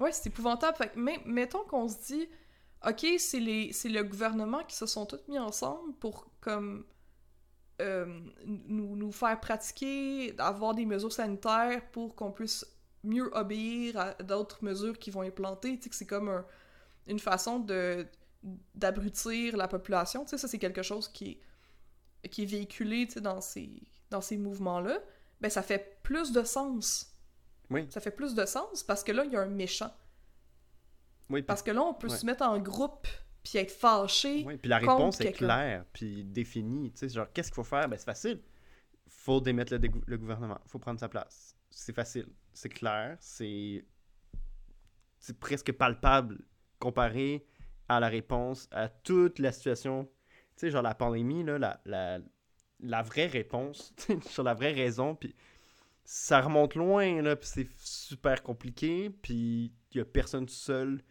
Ouais, c'est épouvantable. Fait que, mais, mettons qu'on se dit, OK, c'est les c'est le gouvernement qui se sont tous mis ensemble pour, comme, euh, nous, nous faire pratiquer, avoir des mesures sanitaires pour qu'on puisse mieux obéir à d'autres mesures qui vont implanter. Tu sais, que c'est comme un- une façon de d'abrutir la population. Tu sais, ça, c'est quelque chose qui est, qui est véhiculé, tu sais, dans ces, dans ces mouvements-là. Ben, ça fait plus de sens. Oui. Ça fait plus de sens parce que là, il y a un méchant. Oui, Parce que là, on peut Ouais. se mettre en groupe puis être fâché. oui, puis la réponse est claire, puis définie. Tu sais, genre, qu'est-ce qu'il faut faire? Ben, c'est facile. Faut démettre le, le gouvernement. Faut prendre sa place. C'est facile. C'est clair. C'est... Presque palpable comparé à la réponse à toute la situation. Tu sais, genre la pandémie, là, la, la, la vraie réponse, sur la vraie raison, puis ça remonte loin, là, puis c'est super compliqué, puis il y a personne tout seul,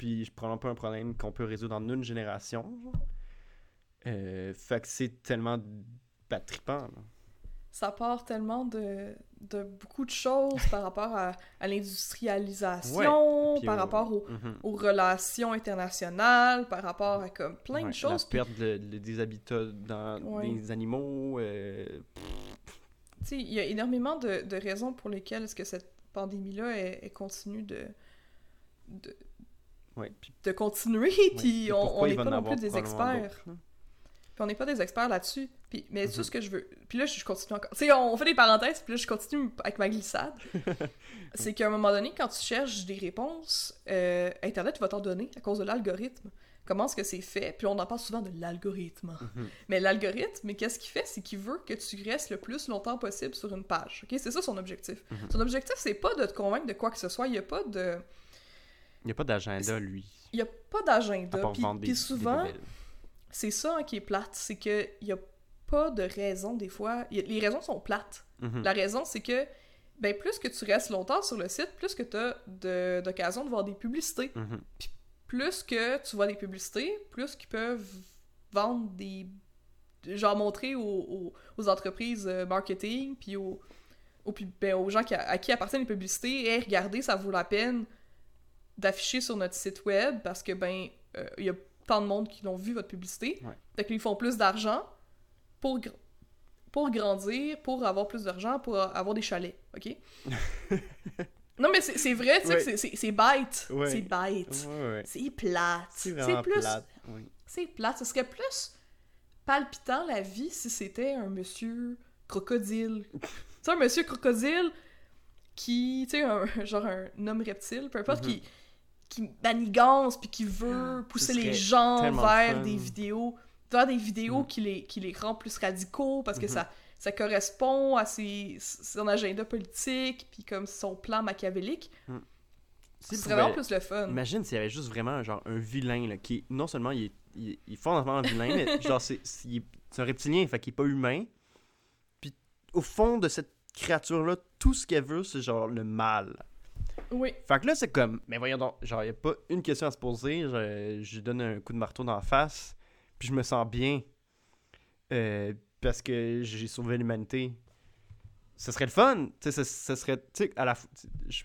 puis je prends pas un problème qu'on peut résoudre en une génération. Euh, fait que c'est tellement trippant. là. Ça part tellement de, de beaucoup de choses par rapport à, à l'industrialisation, par au- rapport au- Mhm. aux relations internationales, par rapport à comme plein Ouais, de choses. La perte de- de- des habitats dans Ouais. des animaux. euh, il y a énormément de, de raisons pour lesquelles est-ce que cette pandémie-là est, est continue de, de, puis- de continuer, puis on- n'est pas non plus des experts. Puis on n'est pas des experts là-dessus. Puis, mais tout Mhm. ce que je veux. Puis là, je continue encore. Tu sais, on fait des parenthèses, puis là, je continue avec ma glissade. c'est qu'à un moment donné, quand tu cherches des réponses, euh, Internet va t'en donner à cause de l'algorithme. Comment est-ce que c'est fait? Puis on en parle souvent de l'algorithme. Mhm. Mais l'algorithme, qu'est-ce qu'il fait? C'est qu'il veut que tu restes le plus longtemps possible sur une page. ok? C'est ça son objectif. Mhm. Son objectif, c'est pas de te convaincre de quoi que ce soit. Il n'y a pas de. Il n'y a pas d'agenda, lui. Il y a pas d'agenda. Puis, puis souvent, c'est ça hein, qui est plate, c'est que il y a pas de raison des fois. A- les raisons sont plates. Mhm. La raison, c'est que ben plus que tu restes longtemps sur le site, plus que tu as d'occasion de voir des publicités. Mhm. Plus que tu vois des publicités, plus qu'ils peuvent vendre des. genre montrer aux, aux- aux entreprises euh, marketing, puis aux, aux, ben, aux gens qui, à qui appartiennent les publicités, et regardez, ça vaut la peine d'afficher sur notre site web parce que ben euh, il y a tant de monde qui l'ont vu votre publicité. Ouais. Fait qu'ils font plus d'argent pour, gr- pour grandir, pour avoir plus d'argent, pour avoir des chalets, ok? non mais c'est vrai, tu sais, Ouais. c'est- bête. Ouais. C'est bête. C'est plate. C'est plus. plate. C'est plate. Ce serait plus palpitant la vie si c'était un monsieur crocodile. tu sais, un monsieur crocodile qui. Tu sais, un, genre un homme reptile, peu importe, Mhm. qui, qui manigance puis qui veut pousser les gens vers fun. des vidéos vers des vidéos Mm. qui, les, qui les rend plus radicaux parce que Mhm. ça, ça correspond à ses, son agenda politique puis comme son plan machiavélique. S'il C'est vraiment plus le fun. Imagine s'il y avait juste vraiment genre un vilain là, qui non seulement il est, il il est fondamentalement vilain, mais genre c'est un reptilien, fait qu'il est pas humain. Puis au fond de cette créature là, tout ce qu'elle veut c'est genre le mal. Oui. Fait que là c'est comme mais voyons donc, genre y a pas une question à se poser, je, je donne un coup de marteau dans la face, puis je me sens bien euh, parce que j'ai sauvé l'humanité. Ce serait le fun, tu sais, ce, serait, tu sais, à la, je-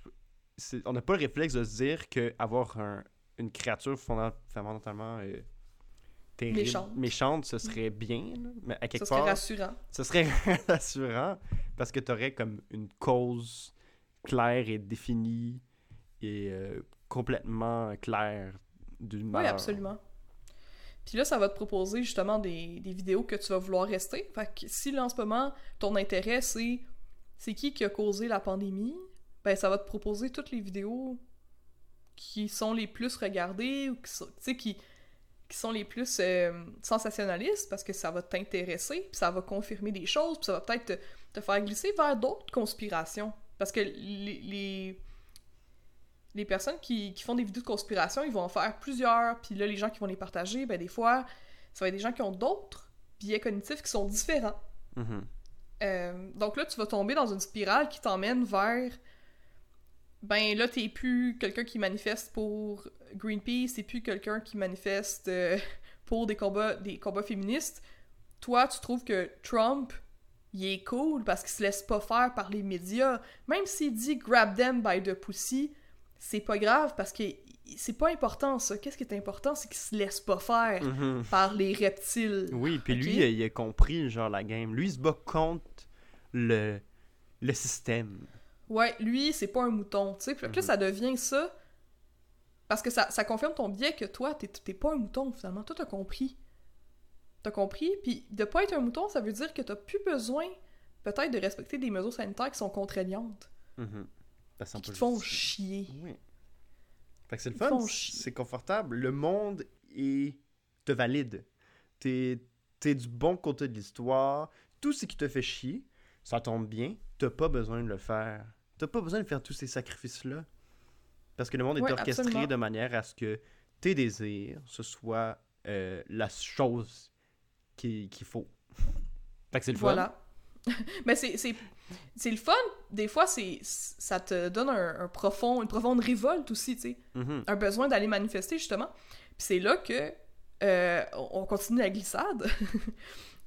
on n'a pas le réflexe de se dire que avoir un- une créature fonda- fondamentalement euh, terrible, Méchante. méchante, ce serait bien, là. mais à quelque Ça serait part, rassurant. ce serait rassurant parce que tu aurais comme une cause claire et définie et euh, complètement claire du mal. Oui, absolument. Puis là, ça va te proposer justement des, des vidéos que tu vas vouloir rester. Fait que si là, en ce moment, ton intérêt, c'est c'est qui qui a causé la pandémie, ben ça va te proposer toutes les vidéos qui sont les plus regardées ou qui sont, tu sais, qui, qui sont les plus euh, sensationnalistes parce que ça va t'intéresser, puis ça va confirmer des choses, puis ça va peut-être te, te faire glisser vers d'autres conspirations. Parce que les, les, les personnes qui, qui font des vidéos de conspiration, ils vont en faire plusieurs, puis là, les gens qui vont les partager, ben des fois, ça va être des gens qui ont d'autres biais cognitifs qui sont différents. Mhm. Euh, donc là, tu vas tomber dans une spirale qui t'emmène vers. Ben là, t'es plus quelqu'un qui manifeste pour Greenpeace, t'es plus quelqu'un qui manifeste euh, pour des combats, des combats féministes. Toi, tu trouves que Trump, il est cool parce qu'il se laisse pas faire par les médias. Même s'il dit grab them by the pussy, c'est pas grave parce que c'est pas important ça. Qu'est-ce qui est important, c'est qu'il se laisse pas faire Mhm. par les reptiles. Oui, puis lui, il a compris genre la game. Lui, il se bat contre le, le système. Ouais, lui, c'est pas un mouton, tu sais. Puis là, Mhm. ça devient ça. Parce que ça, ça confirme ton biais que toi, t'es pas un mouton, finalement. Toi, t'as compris. T'as compris, puis de pas être un mouton, ça veut dire que t'as plus besoin, peut-être, de respecter des mesures sanitaires qui sont contraignantes, Mhm. Qu'on qui te font chier. Oui. Fait que c'est le fun, c'est confortable. Le monde est... te valide. T'es es du bon côté de l'histoire. Tout ce qui te fait chier, ça tombe bien. T'as pas besoin de le faire. T'as pas besoin de faire tous ces sacrifices-là. Parce que le monde est Ouais, orchestré absolument. de manière à ce que tes désirs, ce soit euh, la chose qui- qu'il faut. Fait que c'est le fun. Voilà. Mais c'est c'est- c'est le fun. Des fois, c'est ça te donne un, un profond, une profonde révolte aussi, tu sais. Mhm. un besoin d'aller manifester, justement. Puis c'est là que euh, on on continue la glissade.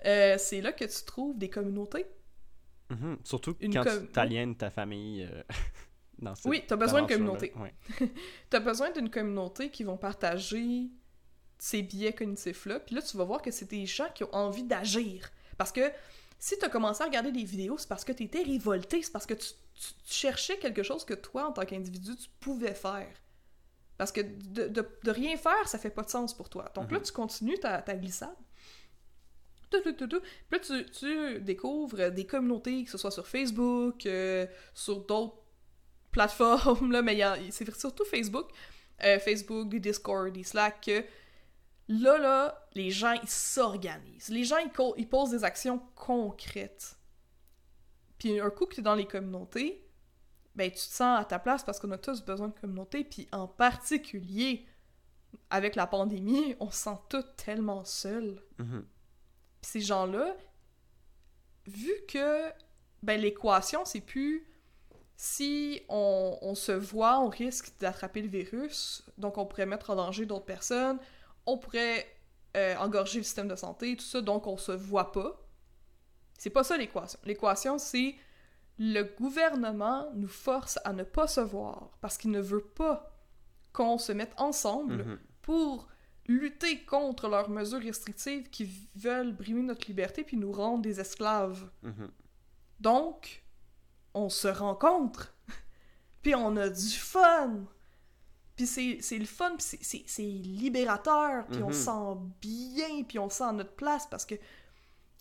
Euh, c'est là que tu trouves des communautés. Mhm. Surtout Une quand com- tu t'aliènes ta famille euh, dans cette Oui, t'as besoin de aventure-là. communauté. Ouais. T'as besoin d'une communauté qui vont partager ces biais cognitifs-là. Puis là, tu vas voir que c'est des gens qui ont envie d'agir. Parce que si t'as commencé à regarder des vidéos, c'est parce que t'étais révolté, c'est parce que tu, tu- tu cherchais quelque chose que toi, en tant qu'individu, tu pouvais faire. Parce que de, de- de rien faire, ça fait pas de sens pour toi. Donc là, Mhm. tu continues ta, ta glissade. Tout, tout, tout, tout. Puis là, tu, tu découvres des communautés, que ce soit sur Facebook, euh, sur d'autres plateformes, là, mais c'est surtout Facebook, euh, Facebook, des Discord, des Slack, que là, là, les gens, ils s'organisent. Les gens, ils, posent des actions concrètes. Puis un coup que tu es dans les communautés, ben, tu te sens à ta place parce qu'on a tous besoin de communautés, puis en particulier, avec la pandémie, on se sent tous tellement seuls. Mhm. Puis ces gens-là, vu que ben, l'équation, c'est plus si on, on se voit, on risque d'attraper le virus, donc on pourrait mettre en danger d'autres personnes, on pourrait euh, engorger le système de santé, tout ça, donc on se voit pas. C'est pas ça l'équation. L'équation, c'est le gouvernement nous force à ne pas se voir parce qu'il ne veut pas qu'on se mette ensemble Mhm. pour lutter contre leurs mesures restrictives qui veulent brimer notre liberté puis nous rendre des esclaves. Mhm. Donc, on se rencontre, puis on a du fun. Puis c'est c'est le fun, puis c'est- c'est c'est libérateur, puis on Mhm. se sent bien, puis on se sent à notre place parce que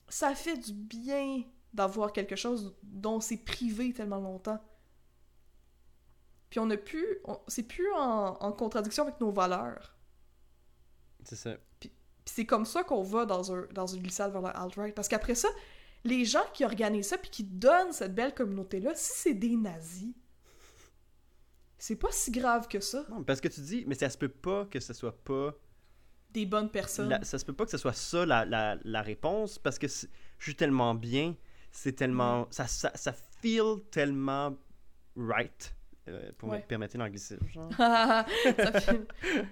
ça fait du bien d'avoir quelque chose dont on s'est privé tellement longtemps. puis on a plus... C'est plus en, en contradiction avec nos valeurs. C'est ça. Puis c'est comme ça qu'on va dans, un, dans une glissade vers le alt-right. Parce qu'après ça, les gens qui organisent ça puis qui donnent cette belle communauté-là, si c'est des nazis, c'est pas si grave que ça. Non, parce que tu dis, mais ça se peut pas que ce soit pas. Des bonnes personnes. la- ça se peut pas que ce soit ça la, la, la réponse, parce que je suis tellement bien, c'est tellement. Ça, ça, ça feel tellement right, euh, pour Ouais. me permettre l'anglicisme, ça fait...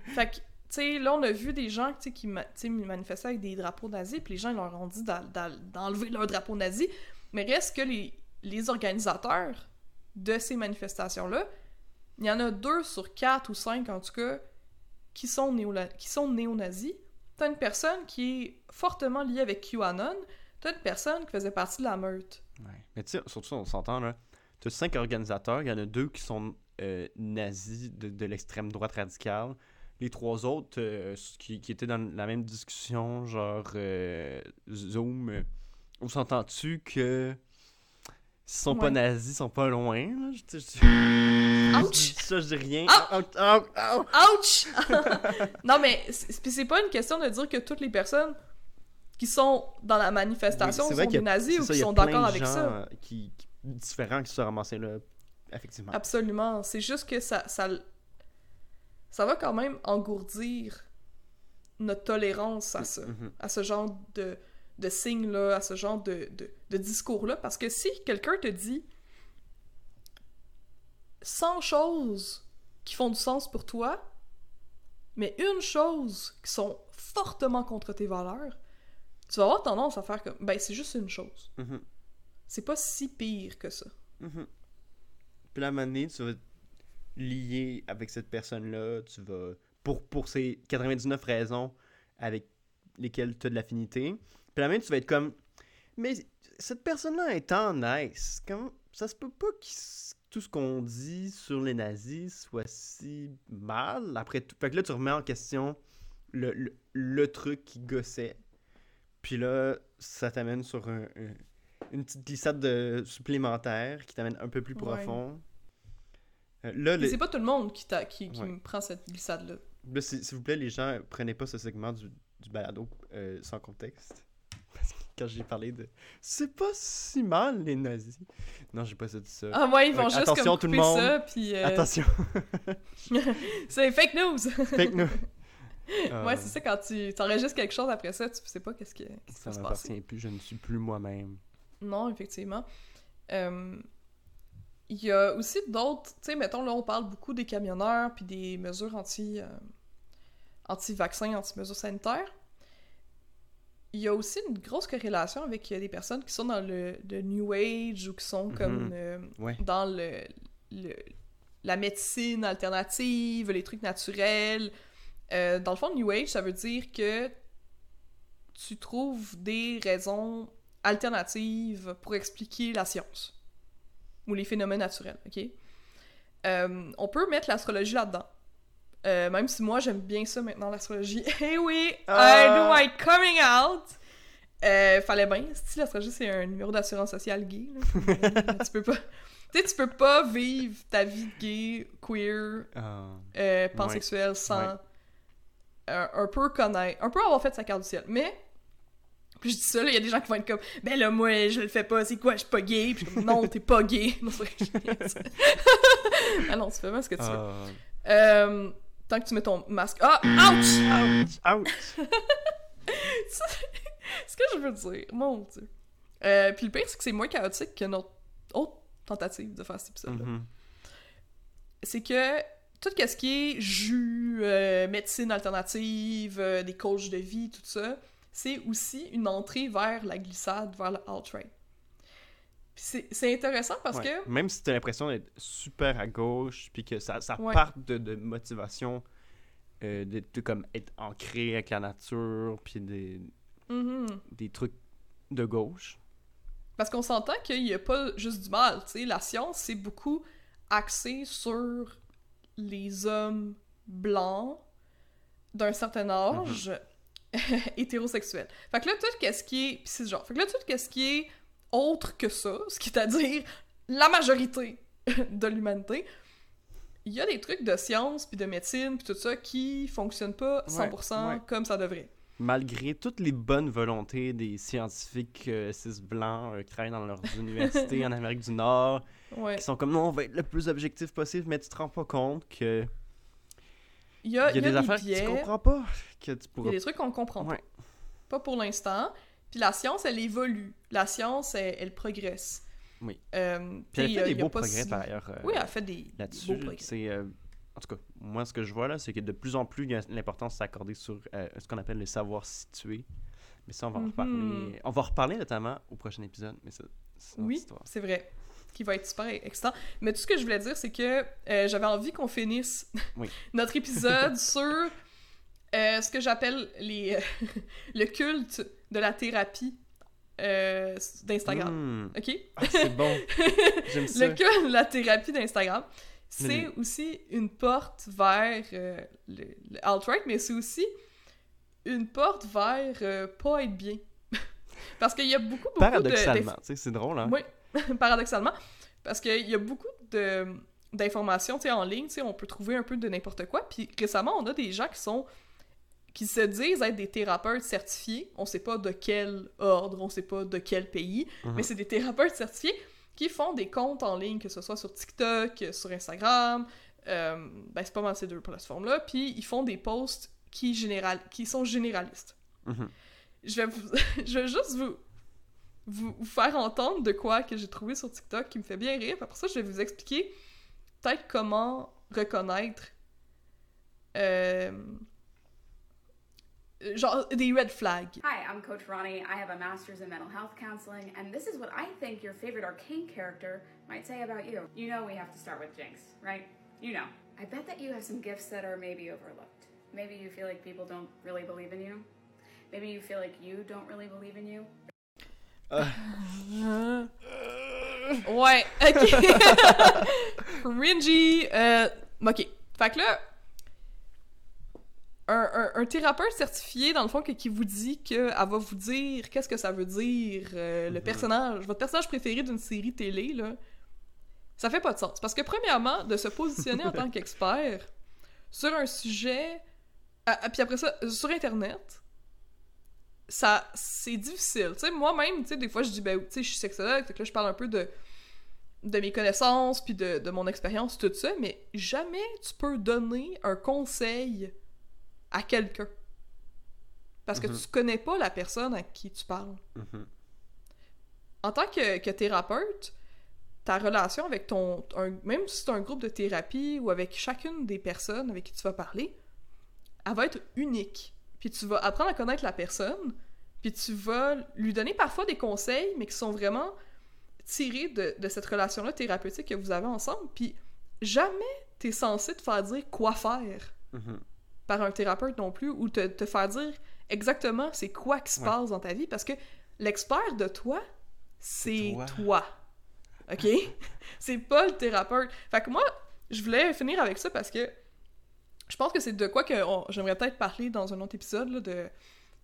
fait que, tu sais, là, on a vu des gens qui ma- manifestaient avec des drapeaux nazis, puis les gens ils leur ont dit d'en- d'en- d'enlever leur drapeau nazi. Mais reste que les, les organisateurs de ces manifestations-là, il y en a deux sur quatre ou cinq, en tout cas, qui sont, néo qui sont néo-nazis. T'as une personne qui est fortement liée avec QAnon, t'as une personne qui faisait partie de la meute. Mais tu sais, surtout, on s'entend, là. Tu as cinq organisateurs, il y en a deux qui sont euh, nazis de, de l'extrême droite radicale. Les trois autres euh, qui, qui étaient dans la même discussion, genre euh, Zoom, euh, on s'entend-tu que s'ils sont pas nazis, ils sont pas loin, là? Je- je- je- Ouch! ça, je dis rien. Ah! Ouch, ouch, ouch. Ouch! non, mais c'est puis c'est pas une question de dire que toutes les personnes qui sont dans la manifestation Oui, sont des nazis ou ça, qui il y a sont plein d'accord de avec gens, ça. euh, Qui, qui- différents qui se sont ramassés là, effectivement. Absolument. C'est juste que ça, ça, ça va quand même engourdir notre tolérance à ça, Mhm. à ce genre de, de signes-là, à ce genre de, de, de discours-là. Parce que si quelqu'un te dit 100 choses qui font du sens pour toi, mais une chose qui sont fortement contre tes valeurs, tu vas avoir tendance à faire comme, ben c'est juste une chose. Mhm. C'est pas si pire que ça. Puis là, à un moment donné, tu vas te lier avec cette personne-là, tu vas... Pour, pour ces 99 raisons avec lesquelles tu as de l'affinité. Puis là, même, tu vas être comme... Mais cette personne-là étant nice, comment... ça se peut pas que tout ce qu'on dit sur les nazis soit si mal. Après tout... Fait que là, tu remets en question le, le, le truc qui gossait. Puis là, ça t'amène sur un- un, une petite glissade de- supplémentaire qui t'amène un peu plus Ouais. profond. Euh, là, Mais le- c'est pas tout le monde qui, qui, qui Ouais. prend cette glissade-là. là, s'il s'il vous plaît, les gens, prenez pas ce segment du, du balado euh, sans contexte. Quand j'ai parlé de c'est pas si mal les nazis. Non, j'ai pas ça dit ça. Ah ouais, ils vont juste attention, comme tout le monde. ça, puis... euh, Attention, c'est fake news! fake news. ouais, Euh, c'est ça, quand tu t'enregistres quelque chose après ça, tu sais pas qu'est-ce, que, qu'est-ce qui Ça va se passer. plus, je ne suis plus moi-même. Non, effectivement. Euh, Il y a aussi d'autres... Tu sais, mettons, là, on parle beaucoup des camionneurs, puis des mesures anti... anti-vaccins, anti-mesures sanitaires. Il y a aussi une grosse corrélation avec des personnes qui sont dans le, le New Age ou qui sont comme Mhm. euh, Ouais. dans le, le- la médecine alternative, les trucs naturels. Euh, dans le fond, New Age, ça veut dire que tu trouves des raisons alternatives pour expliquer la science ou les phénomènes naturels, ok? Euh, on peut mettre l'astrologie là-dedans. Euh, même si moi j'aime bien ça maintenant, l'astrologie. Eh oui, I Ah. do my coming out! Euh, fallait bien. Si l'astrologie c'est un numéro d'assurance sociale gay, là. tu peux pas. Tu sais, tu peux pas vivre ta vie gay, queer, Ah. euh, pansexuel sans Ouais. un peu connaître, un peu avoir fait sa carte du ciel. Mais, puis je dis ça, il y a des gens qui vont être comme, ben là, moi, je le fais pas, c'est quoi, je suis pas gay? Puis je suis comme, non, t'es pas gay. Non, c'est ah non, tu fais pas ce que tu veux. Ah. Euh, tant que tu mets ton masque. Ah, ouch! Ouch! Ouch! ce que je veux dire, mon dieu. Euh, puis le pire, c'est que c'est moins chaotique que notre autre tentative de faire cet épisode-là. Mhm. c'est que tout ce qui est jus, euh, médecine alternative, euh, des coachs de vie, tout ça, c'est aussi une entrée vers la glissade, vers le alt-right. Puis C'est intéressant parce Ouais. que... Même si t'as l'impression d'être super à gauche, puis que ça, ça Ouais. part de, de motivation euh, de, de comme être ancré avec la nature, puis des, Mhm. des trucs de gauche. Parce qu'on s'entend qu'il n'y a pas juste du mal, tu sais. La science, c'est beaucoup axé sur les hommes blancs d'un certain âge hétérosexuels. Fait que là, tout ce qui est... pis c'est genre. Fait que là, tout ce qui est autre que ça, ce qui est à dire la majorité de l'humanité, il y a des trucs de science puis de médecine puis tout ça qui fonctionnent pas 100% ouais. comme ça devrait. Malgré toutes les bonnes volontés des scientifiques euh, cis blancs euh, qui travaillent dans leurs universités en Amérique du Nord, Ouais. qui sont comme non, on va être le plus objectif possible, mais tu te rends pas compte que Il y a, il y a des des affaires que biais, tu comprends pas, que tu il y pourras a des trucs qu'on comprend pas. Pas pour l'instant. Puis la science, elle évolue. La science, elle, elle progresse. Oui. Euh, Puis elle fait a- des beaux progrès si- par ailleurs. euh, Oui, elle fait des, des là-dessus. beaux progrès. C'est euh, en tout cas, moi ce que je vois là, c'est que de plus en plus l'importance s'accorder sur euh, ce qu'on appelle le savoir situé. Mais ça, on va en Mhm. reparler. On va en reparler notamment au prochain épisode, mais ça, c'est Oui, histoire. c'est vrai. Qui va être super excitant. Mais tout ce que je voulais dire, c'est que euh, j'avais envie qu'on finisse Oui. notre épisode sur euh, ce que j'appelle les le culte de la thérapie euh, d'Instagram. Hmm. OK? Ah, c'est bon. J'aime ça. Le de la thérapie d'Instagram, c'est aussi une porte vers euh, le, le alt-right, mais c'est aussi une porte vers euh, pas être bien. Parce qu'il y a beaucoup, beaucoup de... Paradoxalement, c'est drôle, hein? Oui, paradoxalement. Parce qu'il y a beaucoup de d'informations en ligne, on peut trouver un peu de n'importe quoi. Puis récemment, on a des gens qui sont qui se disent être des thérapeutes certifiés. On sait pas de quel ordre, on sait pas de quel pays, Mhm. mais c'est des thérapeutes certifiés qui font des comptes en ligne, que ce soit sur TikTok, sur Instagram. euh, ben, c'est pas mal ces deux plateformes-là. Puis ils font des posts qui, général... qui sont généralistes Mhm. je vais, vous- je vais juste vous, vous, vous faire entendre de quoi que j'ai trouvé sur TikTok qui me fait bien rire. Après ça, je vais vous expliquer peut-être comment reconnaître euh, Euh, genre des red flags. Hi, I'm Coach Ronnie. I have a master's in mental health counseling, and this is what I think your favorite arcane character might say about you. You know, we have to start with Jinx, right? You know. I bet that you have some gifts that are maybe overlooked. Maybe you feel like people don't really believe in you. Maybe you feel like you don't really believe in you. Ouais, ok. Cringy. Euh, ok. Fait que là, un, un- un thérapeute certifié, dans le fond, que- qui vous dit qu'elle va vous dire qu'est-ce que ça veut dire, euh, le Mhm. personnage, votre personnage préféré d'une série télé, là, ça fait pas de sens. Parce que, premièrement, de se positionner en tant qu'expert sur un sujet, ah, ah, puis après ça, sur Internet, ça c'est difficile. Tu sais, moi-même, tu sais, des fois, je dis, ben, tu sais, je suis sexologue, fait que là, je parle un peu de, de mes connaissances, puis de, de mon expérience, tout ça, mais jamais tu peux donner un conseil à quelqu'un. Parce que Mhm. tu connais pas la personne à qui tu parles. Mhm. En tant que, que thérapeute, ta relation avec ton... un- même si c'est un groupe de thérapie ou avec chacune des personnes avec qui tu vas parler, elle va être unique. Puis tu vas apprendre à connaître la personne, puis tu vas lui donner parfois des conseils, mais qui sont vraiment tirés de, de cette relation-là thérapeutique que vous avez ensemble. Puis jamais t'es censé te faire dire quoi faire Mhm. Par un thérapeute non plus, ou te, te faire dire exactement c'est quoi qui se Ouais. passe dans ta vie, parce que l'expert de toi, c'est toi. toi. OK? c'est pas le thérapeute. Fait que moi, je voulais finir avec ça parce que je pense que c'est de quoi que j'aimerais peut-être parler dans un autre épisode, là, de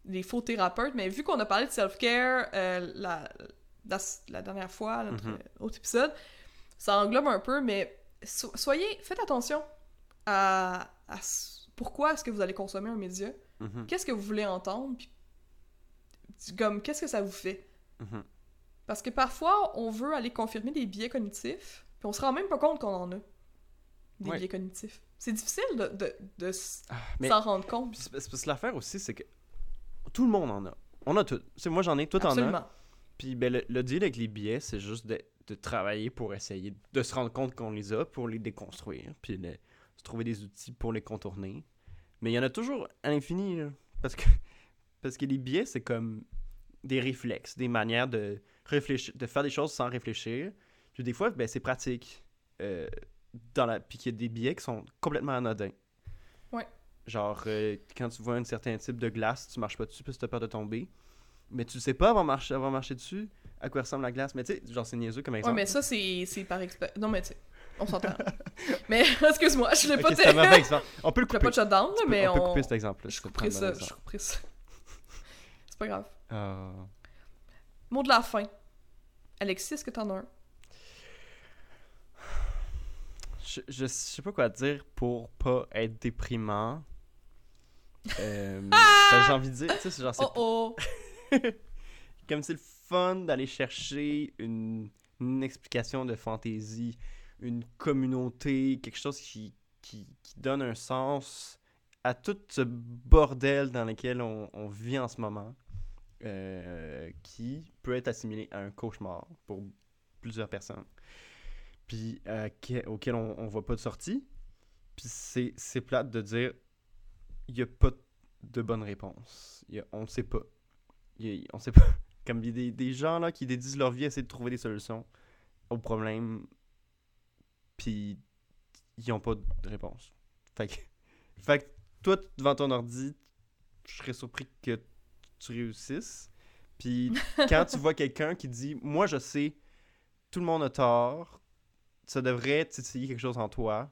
des faux thérapeutes, mais vu qu'on a parlé de self-care euh, la, la, la dernière fois, notre Mhm. autre épisode, ça englobe un peu, mais so- soyez, faites attention à, à pourquoi est-ce que vous allez consommer un média, Mhm. qu'est-ce que vous voulez entendre, puis comme qu'est-ce que ça vous fait? Mhm. Parce que parfois, on veut aller confirmer des biais cognitifs, puis on se rend même pas compte qu'on en a. Des Ouais. biais cognitifs. C'est difficile de, de, de s- Ah, s'en rendre compte. Parce que l'affaire aussi, c'est que tout le monde en a. On a tout. C'est moi j'en ai, t'en as. Absolument. Puis ben, le, le deal avec les billets, c'est juste de, de travailler pour essayer de se rendre compte qu'on les a, pour les déconstruire, puis de se trouver des outils pour les contourner. Mais il y en a toujours à l'infini, là. parce que parce que les biais, c'est comme des réflexes, des manières de réfléchir, de faire des choses sans réfléchir. Puis des fois, ben, c'est pratique. Euh, dans la... Puis qu'il y a des biais qui sont complètement anodins. Ouais. Genre, euh, quand tu vois un certain type de glace, tu marches pas dessus parce que tu as peur de tomber. Mais tu sais pas avant marcher, avant marcher dessus à quoi ressemble la glace. Mais tu sais, genre, c'est niaiseux comme Ouais, exemple. mais ça, c'est c'est par expérience. Non, mais tu sais, on s'entend. mais excuse-moi, je l'ai Ok, pas c'est un mauvais exemple. On peut le Je couper. pas de shutdown, peux- on on. peut couper cet exemple-là. Je couperai ça, je exemple. couperai ça. c'est pas grave. Ah. Mot de la fin. Alexis, est-ce que t'en as un? je, je sais pas quoi dire pour pas être déprimant. Euh, que J'ai envie de dire, tu sais, c'est genre, c'est Oh oh! comme c'est le fun d'aller chercher une, une explication de fantaisie, une communauté, quelque chose qui, qui, donne un sens à tout ce bordel dans lequel on, vit en ce moment, euh, qui peut être assimilé à un cauchemar pour plusieurs personnes, puis que- auquel on, on voit pas de sortie. Puis c'est plate de dire, il y a pas de bonne réponse. On ne sait pas. Y a- sait pas. Comme des, des gens là qui dédient leur vie à essayer de trouver des solutions aux problèmes, puis ils n'ont pas de réponse. Fait que, fait que toi, devant ton ordi, je serais surpris que tu réussisses. Puis quand tu vois quelqu'un qui dit Moi, je sais, tout le monde a tort, ça devrait titiller quelque chose en toi.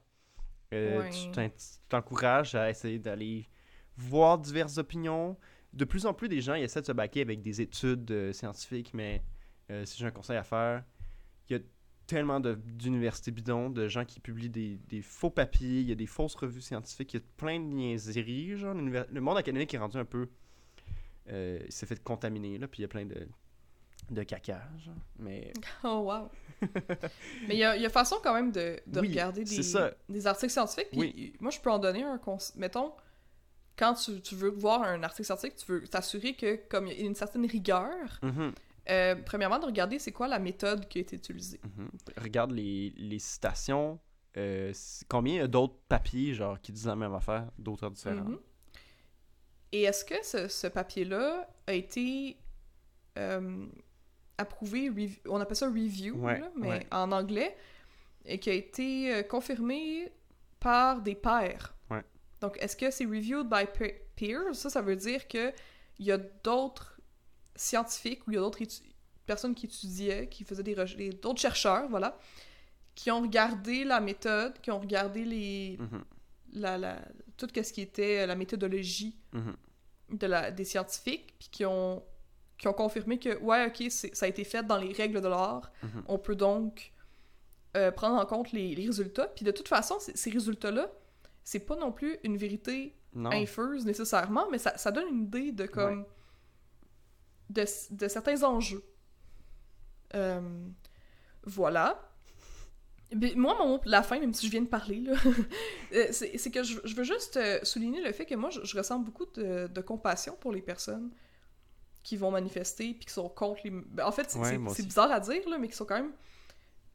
Euh, Ouais. Tu t'encourages à essayer d'aller voir diverses opinions. De plus en plus, des gens ils essaient de se baquer avec des études euh, scientifiques, mais euh, si j'ai un conseil à faire, il y a tellement d'universités bidons, de gens qui publient des, des faux papiers, il y a des fausses revues scientifiques, il y a plein de niaiseries. Genre, le monde académique est rendu un peu. euh, il s'est fait contaminer, là, puis il y a plein de, de caca. genre. Mais Oh wow! Mais il y a, il y a façon quand même de, de Oui, regarder des, ça. des articles scientifiques. Puis Oui. moi, je peux en donner un conseil. Mettons, quand tu, tu veux voir un article scientifique, tu veux t'assurer que, comme il y a une certaine rigueur, Mhm, euh, premièrement, de regarder c'est quoi la méthode qui a été utilisée. mhm. regarde les, les citations. euh, combien il y a d'autres papiers genre, qui disent la même affaire, d'auteurs différents Mhm. Et est-ce que ce, ce papier-là a été euh, approuvé, on appelle ça review, Ouais, là, mais ouais. en anglais, et qui a été euh, confirmé par des pairs? Ouais. Donc, est-ce que c'est reviewed by pe- peers? Ça, ça veut dire que il y a d'autres scientifiques ou il y a d'autres personnes qui étudiaient, qui faisaient des recherches, d'autres chercheurs, voilà, qui ont regardé la méthode, qui ont regardé les, Mhm, la, la- tout ce qui était la méthodologie mhm. de la, des scientifiques, puis qui ont, qui ont confirmé que, ouais, ok, ça a été fait dans les règles de l'art. Mhm. On peut donc euh, prendre en compte les, les résultats. Puis de toute façon, ces résultats-là, c'est pas non plus une vérité Non. infuse nécessairement, mais ça, ça donne une idée de comme. De, de certains enjeux. Euh, voilà. Mais moi, mon mot la fin, même si je viens de parler, euh, c'est que je, je veux juste euh, souligner le fait que moi, je, je ressens beaucoup de, de compassion pour les personnes qui vont manifester puis qui sont contre les... ben, en fait, c'est Ouais, bizarre à dire, là, mais qui sont quand même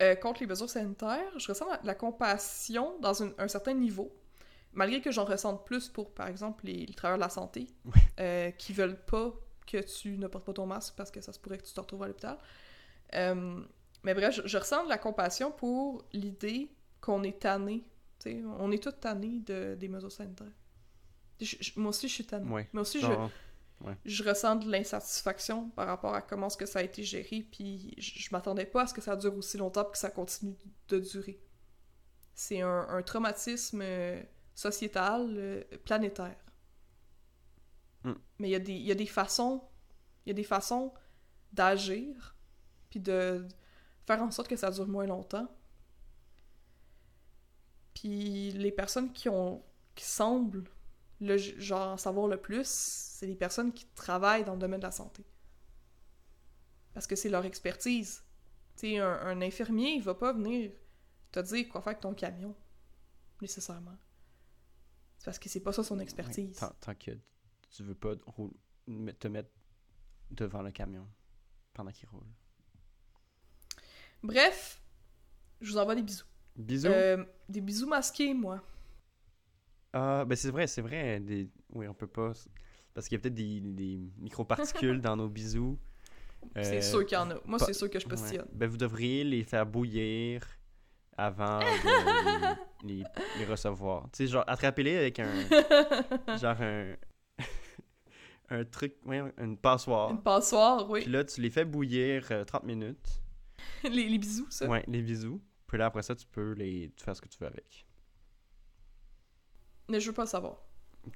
euh, contre les mesures sanitaires. Je ressens la, la compassion dans une- un certain niveau, malgré que j'en ressente plus pour, par exemple, les, les travailleurs de la santé, Ouais. euh, qui veulent pas que tu ne portes pas ton masque parce que ça se pourrait que tu te retrouves à l'hôpital. Euh, mais bref, je, je ressens de la compassion pour l'idée qu'on est tanné. on est tous tannés de, des mesures sanitaires. Je- je- moi aussi, je suis tanné. Ouais. Mais aussi, je, ressens de l'insatisfaction par rapport à comment ce que ça a été géré, puis je, m'attendais pas à ce que ça dure aussi longtemps, puis que ça continue de durer. C'est un, un traumatisme euh, sociétal, euh, planétaire. Mm. Mais il y, a des- il y a des façons, il y a des façons d'agir, puis de faire en sorte que ça dure moins longtemps. Puis les personnes qui ont qui semblent le genre en savoir le plus, c'est les personnes qui travaillent dans le domaine de la santé. Parce que c'est leur expertise. Tu sais, un, un infirmier, il va pas venir te dire quoi faire avec ton camion, nécessairement. C'est parce que c'est pas ça son ouais, expertise. tant, tant que tu veux pas te mettre devant le camion pendant qu'il roule. Bref, je vous envoie des bisous. Bisous. Euh, des bisous masqués, moi. Ah, ben c'est vrai, c'est vrai. Des... Oui, on peut pas. Parce qu'il y a peut-être des, des microparticules dans nos bisous. C'est Euh, sûr qu'il y en a. Moi, pas- c'est sûr que je ouais. postillonne. Ben vous devriez les faire bouillir avant de les, les- les recevoir. Tu sais, genre, attrapez-les avec un. genre un. Un truc. Ouais, une passoire. Une passoire, oui. Puis là, tu les fais bouillir euh, 30 minutes. les, les bisous, ça. Ouais, les bisous. Puis là, après ça, tu peux les tu faire ce que tu veux avec. Mais je veux pas savoir.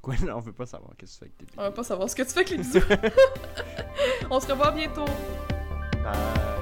Quoi, non, on veut pas savoir qu'est-ce que tu fais avec tes bisous. On va pas savoir ce que tu fais avec les bisous. On se revoit bientôt. Bye.